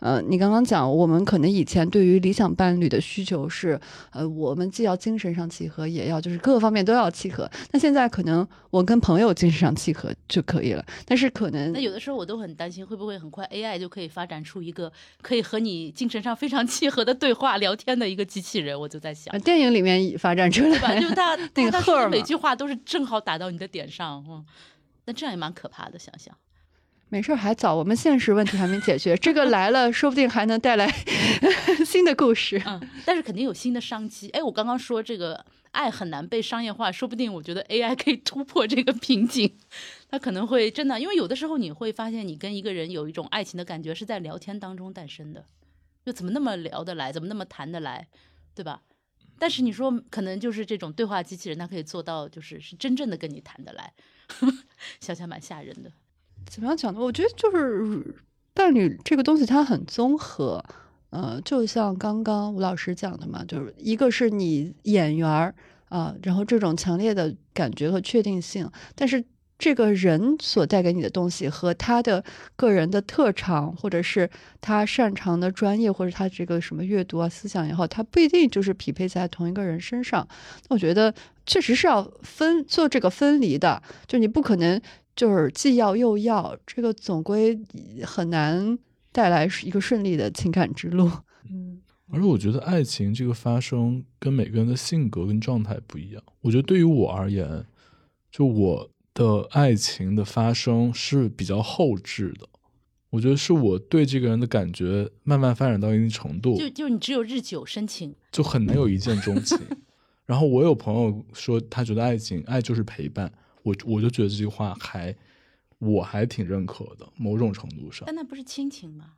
呃，你刚刚讲，我们可能以前对于理想伴侣的需求是，呃，我们既要精神上契合，也要就是各个方面都要契合。那现在可能我跟朋友精神上契合就可以了，但是可能那有的时候我都很担心，会不会很快 AI 就可以发展出一个可以和你精神上非常契合的对话聊天的一个机器人？我就在想，电影里面发展出来吧，就是他 那个赫每句话都是正好打到你的点上，嗯，那这样也蛮可怕的，想想。没事儿，还早，我们现实问题还没解决，这个 来了，说不定还能带来 新的故事。嗯，但是肯定有新的商机。哎，我刚刚说这个爱很难被商业化，说不定我觉得 AI 可以突破这个瓶颈，它可能会真的，因为有的时候你会发现，你跟一个人有一种爱情的感觉是在聊天当中诞生的，就怎么那么聊得来，怎么那么谈得来，对吧？但是你说可能就是这种对话机器人，它可以做到就是是真正的跟你谈得来，想想蛮吓人的。怎么样讲呢？我觉得就是伴侣这个东西，它很综合。呃，就像刚刚吴老师讲的嘛，就是一个是你眼缘儿啊，然后这种强烈的感觉和确定性，但是这个人所带给你的东西和他的个人的特长，或者是他擅长的专业，或者他这个什么阅读啊、思想也好，他不一定就是匹配在同一个人身上。我觉得确实是要分做这个分离的，就你不可能。就是既要又要，这个总归很难带来一个顺利的情感之路。嗯，而且我觉得爱情这个发生跟每个人的性格跟状态不一样。我觉得对于我而言，就我的爱情的发生是比较后置的。我觉得是我对这个人的感觉慢慢发展到一定程度，就就你只有日久生情，就很难有一见钟情。然后我有朋友说，他觉得爱情爱就是陪伴。我我就觉得这句话还，我还挺认可的，某种程度上。但那不是亲情吗？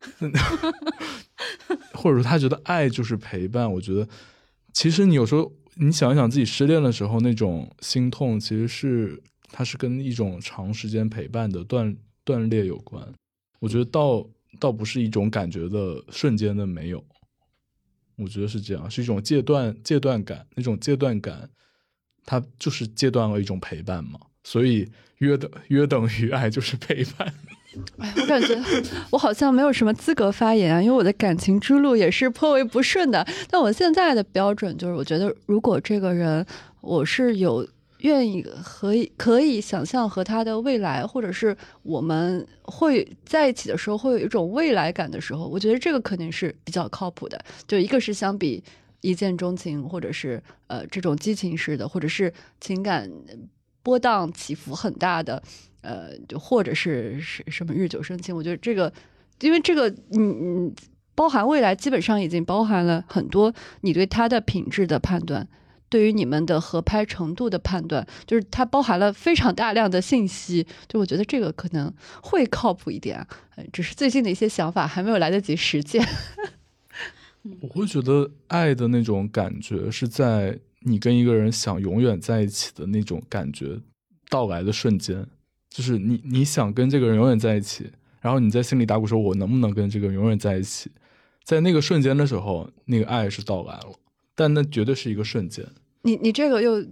或者说他觉得爱就是陪伴。我觉得，其实你有时候你想一想自己失恋的时候那种心痛，其实是它是跟一种长时间陪伴的断断裂有关。我觉得倒倒不是一种感觉的瞬间的没有，我觉得是这样，是一种戒断戒断感，那种戒断感。它就是戒断了一种陪伴嘛，所以约等约等于爱就是陪伴。哎，我感觉我好像没有什么资格发言啊，因为我的感情之路也是颇为不顺的。但我现在的标准就是，我觉得如果这个人我是有愿意和可以想象和他的未来，或者是我们会在一起的时候会有一种未来感的时候，我觉得这个肯定是比较靠谱的。就一个是相比。一见钟情，或者是呃这种激情式的，或者是情感波荡起伏很大的，呃，就或者是是什么日久生情。我觉得这个，因为这个，嗯嗯，包含未来，基本上已经包含了很多你对他的品质的判断，对于你们的合拍程度的判断，就是它包含了非常大量的信息。就我觉得这个可能会靠谱一点，只是最近的一些想法还没有来得及实践。我会觉得爱的那种感觉是在你跟一个人想永远在一起的那种感觉到来的瞬间，就是你你想跟这个人永远在一起，然后你在心里打鼓说，我能不能跟这个人永远在一起？在那个瞬间的时候，那个爱是到来了，但那绝对是一个瞬间。你你这个又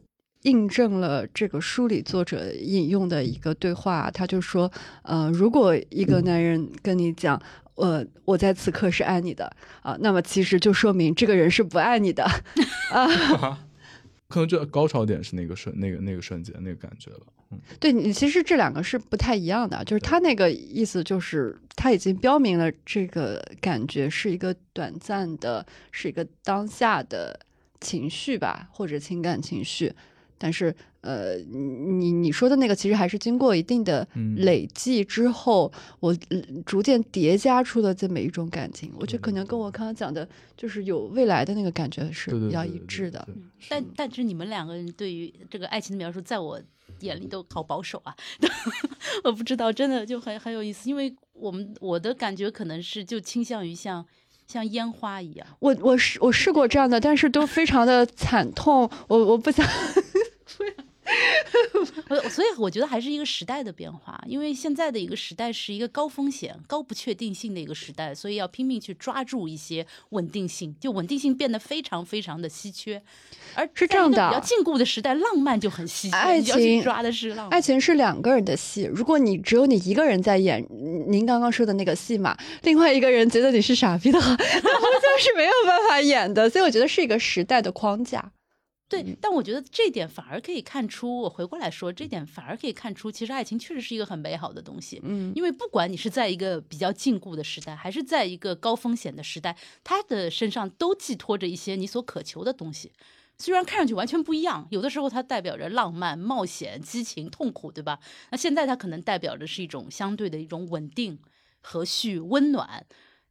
印证了这个书里作者引用的一个对话，他就说，呃，如果一个男人跟你讲，呃，我在此刻是爱你的啊，那么其实就说明这个人是不爱你的 啊。可能就高潮点是那个瞬那个那个瞬间那个感觉了。嗯，对你其实这两个是不太一样的，就是他那个意思就是他已经标明了这个感觉是一个短暂的，是一个当下的情绪吧，或者情感情绪，但是呃，你你说的那个其实还是经过一定的嗯累计之后，我呃逐渐叠加出的这么一种感情，我觉得可能跟我刚刚讲的，就是有未来的那个感觉是比较对对对对一致的。对但但是你们两个人对于这个爱情的描述，在我眼里都好保守啊，我不知道，真的就很很有意思，因为我们我的感觉可能是就倾向于像像烟花一样，我我试我试过这样的，但是都非常的惨痛，我我不想。我所以我觉得还是一个时代的变化，因为现在的一个时代是一个高风险、高不确定性的一个时代，所以要拼命去抓住一些稳定性，就稳定性变得非常非常的稀缺。而是这样的比较禁锢的时代，浪漫就很稀缺，爱情抓的是浪漫。爱情是两个人的戏，如果你只有你一个人在演您刚刚说的那个戏码，另外一个人觉得你是傻逼的话，那好像是没有办法演的。所以我觉得是一个时代的框架。对，但我觉得这点反而可以看出，我回过来说，这点反而可以看出，其实爱情确实是一个很美好的东西。嗯，因为不管你是在一个比较禁锢的时代，还是在一个高风险的时代，他的身上都寄托着一些你所渴求的东西。虽然看上去完全不一样，有的时候它代表着浪漫、冒险、激情、痛苦，对吧？那现在它可能代表着是一种相对的一种稳定、和煦、温暖。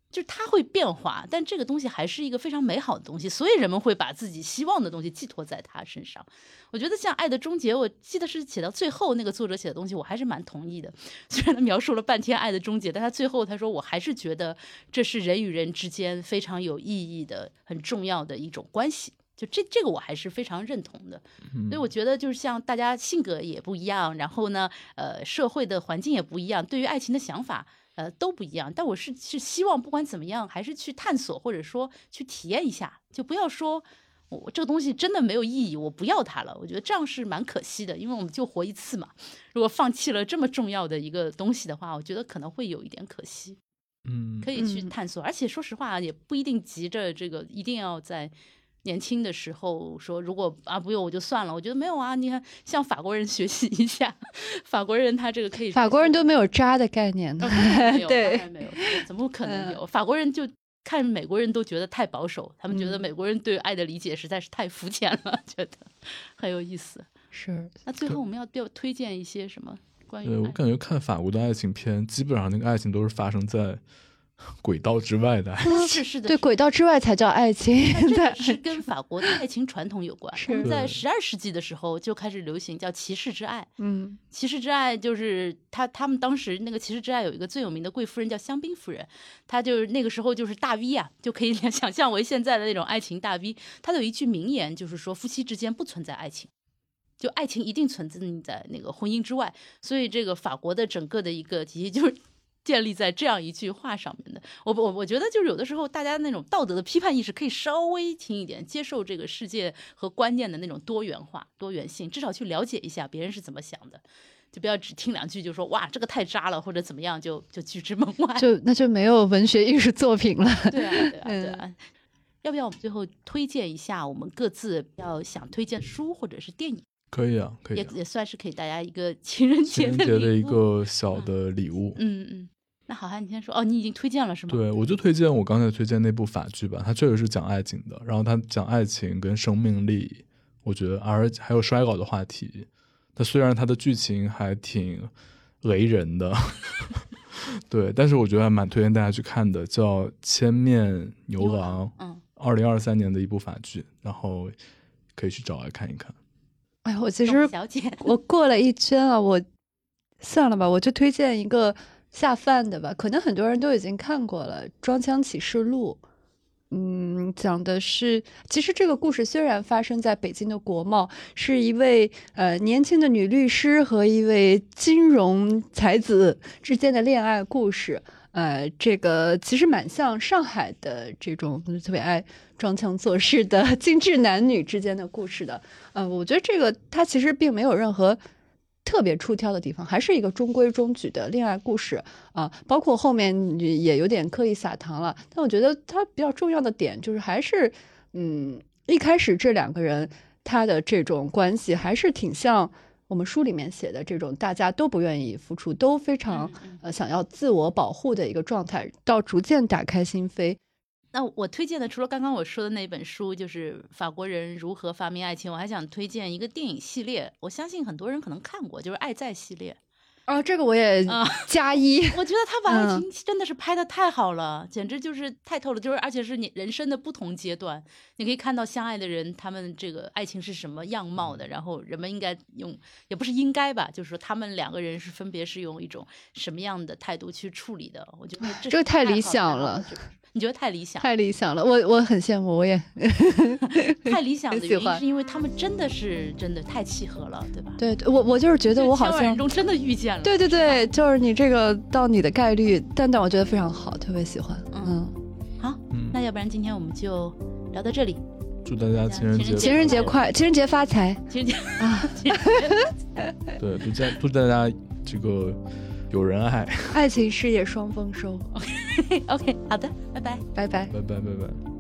就是它会变化，但这个东西还是一个非常美好的东西，所以人们会把自己希望的东西寄托在它身上。我觉得像《爱的终结》，我记得是写到最后那个作者写的东西，我还是蛮同意的。虽然他描述了半天爱的终结，但他最后他说，我还是觉得这是人与人之间非常有意义的、很重要的一种关系。就这这个我还是非常认同的，所以我觉得就是像大家性格也不一样，然后呢，呃，社会的环境也不一样，对于爱情的想法。呃，都不一样，但我是是希望不管怎么样，还是去探索或者说去体验一下，就不要说我这个东西真的没有意义，我不要它了。我觉得这样是蛮可惜的，因为我们就活一次嘛。如果放弃了这么重要的一个东西的话，我觉得可能会有一点可惜。嗯，可以去嗯探索，而且说实话，也不一定急着这个一定要在。年轻的时候说，如果啊不用我就算了。我觉得没有啊，你看向法国人学习一下，法国人他这个可以，法国人都没有渣的概念的哦，没有，对没有，怎么可能嗯有？法国人就看美国人都觉得太保守，他们觉得嗯美国人对爱的理解实在是太肤浅了，觉得很有意思。是那最后我们要要推荐一些什么关于对我感觉看法国的爱情片，基本上那个爱情都是发生在 轨道之外的爱情。是是的，对，轨道之外才叫爱情。这是跟法国的爱情传统有关。是我们在十二世纪的时候就开始流行叫骑士之爱。嗯骑士之爱就是他他们当时那个骑士之爱有一个最有名的贵夫人叫香槟夫人，她就是那个时候就是大 V 啊，就可以 想象为现在的那种爱情大 V。她有一句名言，就是说夫妻之间不存在爱情。就爱情一定存在在那个婚姻之外，所以这个法国的整个的一个体系就是建立在这样一句话上面的。我我我觉得就是有的时候大家那种道德的批判意识可以稍微轻一点，接受这个世界和观念的那种多元化、多元性，至少去了解一下别人是怎么想的，就不要只听两句就说哇这个太渣了或者怎么样就就拒之门外。就那就没有文学艺术作品了。对啊对啊对啊。要不要我们最后推荐一下我们各自要想推荐书或者是电影，可以啊，可以、也啊。也算是给大家一个情人节情人节的一个小的礼物。嗯嗯。那好汉，你先说哦，你已经推荐了是吗？对，我就推荐我刚才推荐那部法剧吧，它确实是讲爱情的，然后它讲爱情跟生命力，我觉得，而还有衰老的话题。它虽然它的剧情还挺雷人的，对，但是我觉得还蛮推荐大家去看的，叫《千面牛郎》，嗯，二零二三年的一部法剧，然后可以去找来看一看。哎呀，我其实小姐，我过了一圈啊，我算了吧，我就推荐一个下饭的吧。可能很多人都已经看过了，《装腔启示录》。嗯，讲的是，其实这个故事虽然发生在北京的国贸，是一位呃年轻的女律师和一位金融才子之间的恋爱故事。呃，这个其实蛮像上海的这种特别爱装腔作势的 精致男女之间的故事的。呃，我觉得这个它其实并没有任何。特别出挑的地方，还是一个中规中矩的恋爱故事啊，包括后面也有点刻意撒糖了。但我觉得它比较重要的点就是，还是嗯，一开始这两个人他的这种关系还是挺像我们书里面写的这种，大家都不愿意付出，都非常呃想要自我保护的一个状态，到逐渐打开心扉。那我推荐的除了刚刚我说的那本书，就是法国人如何发明爱情，我还想推荐一个电影系列，我相信很多人可能看过，就是《爱在》系列。啊，这个我也加一。我觉得他把爱情真的是拍的太好了，简直就是太透了，就是而且是你人生的不同阶段，你可以看到相爱的人他们这个爱情是什么样貌的，然后人们应该用也不是应该吧，就是说他们两个人是分别是用一种什么样的态度去处理的。我觉得这个太理想了。你觉得太理想？太理想了，我我很羡慕，我也 太理想的原因是因为他们真的是真的太契合了，对吧？对，我我就是觉得我好像中真的遇见了。对对对，就是你这个到你的概率，但但我觉得非常好，特别喜欢。嗯，好，那要不然今天我们就聊到这里。祝大家情人节情人节快，情人节发财，情人节啊！对，祝家祝大家这个。有人爱，爱情事业双丰收。OK，OK，好的，拜拜，拜拜，拜拜，拜拜。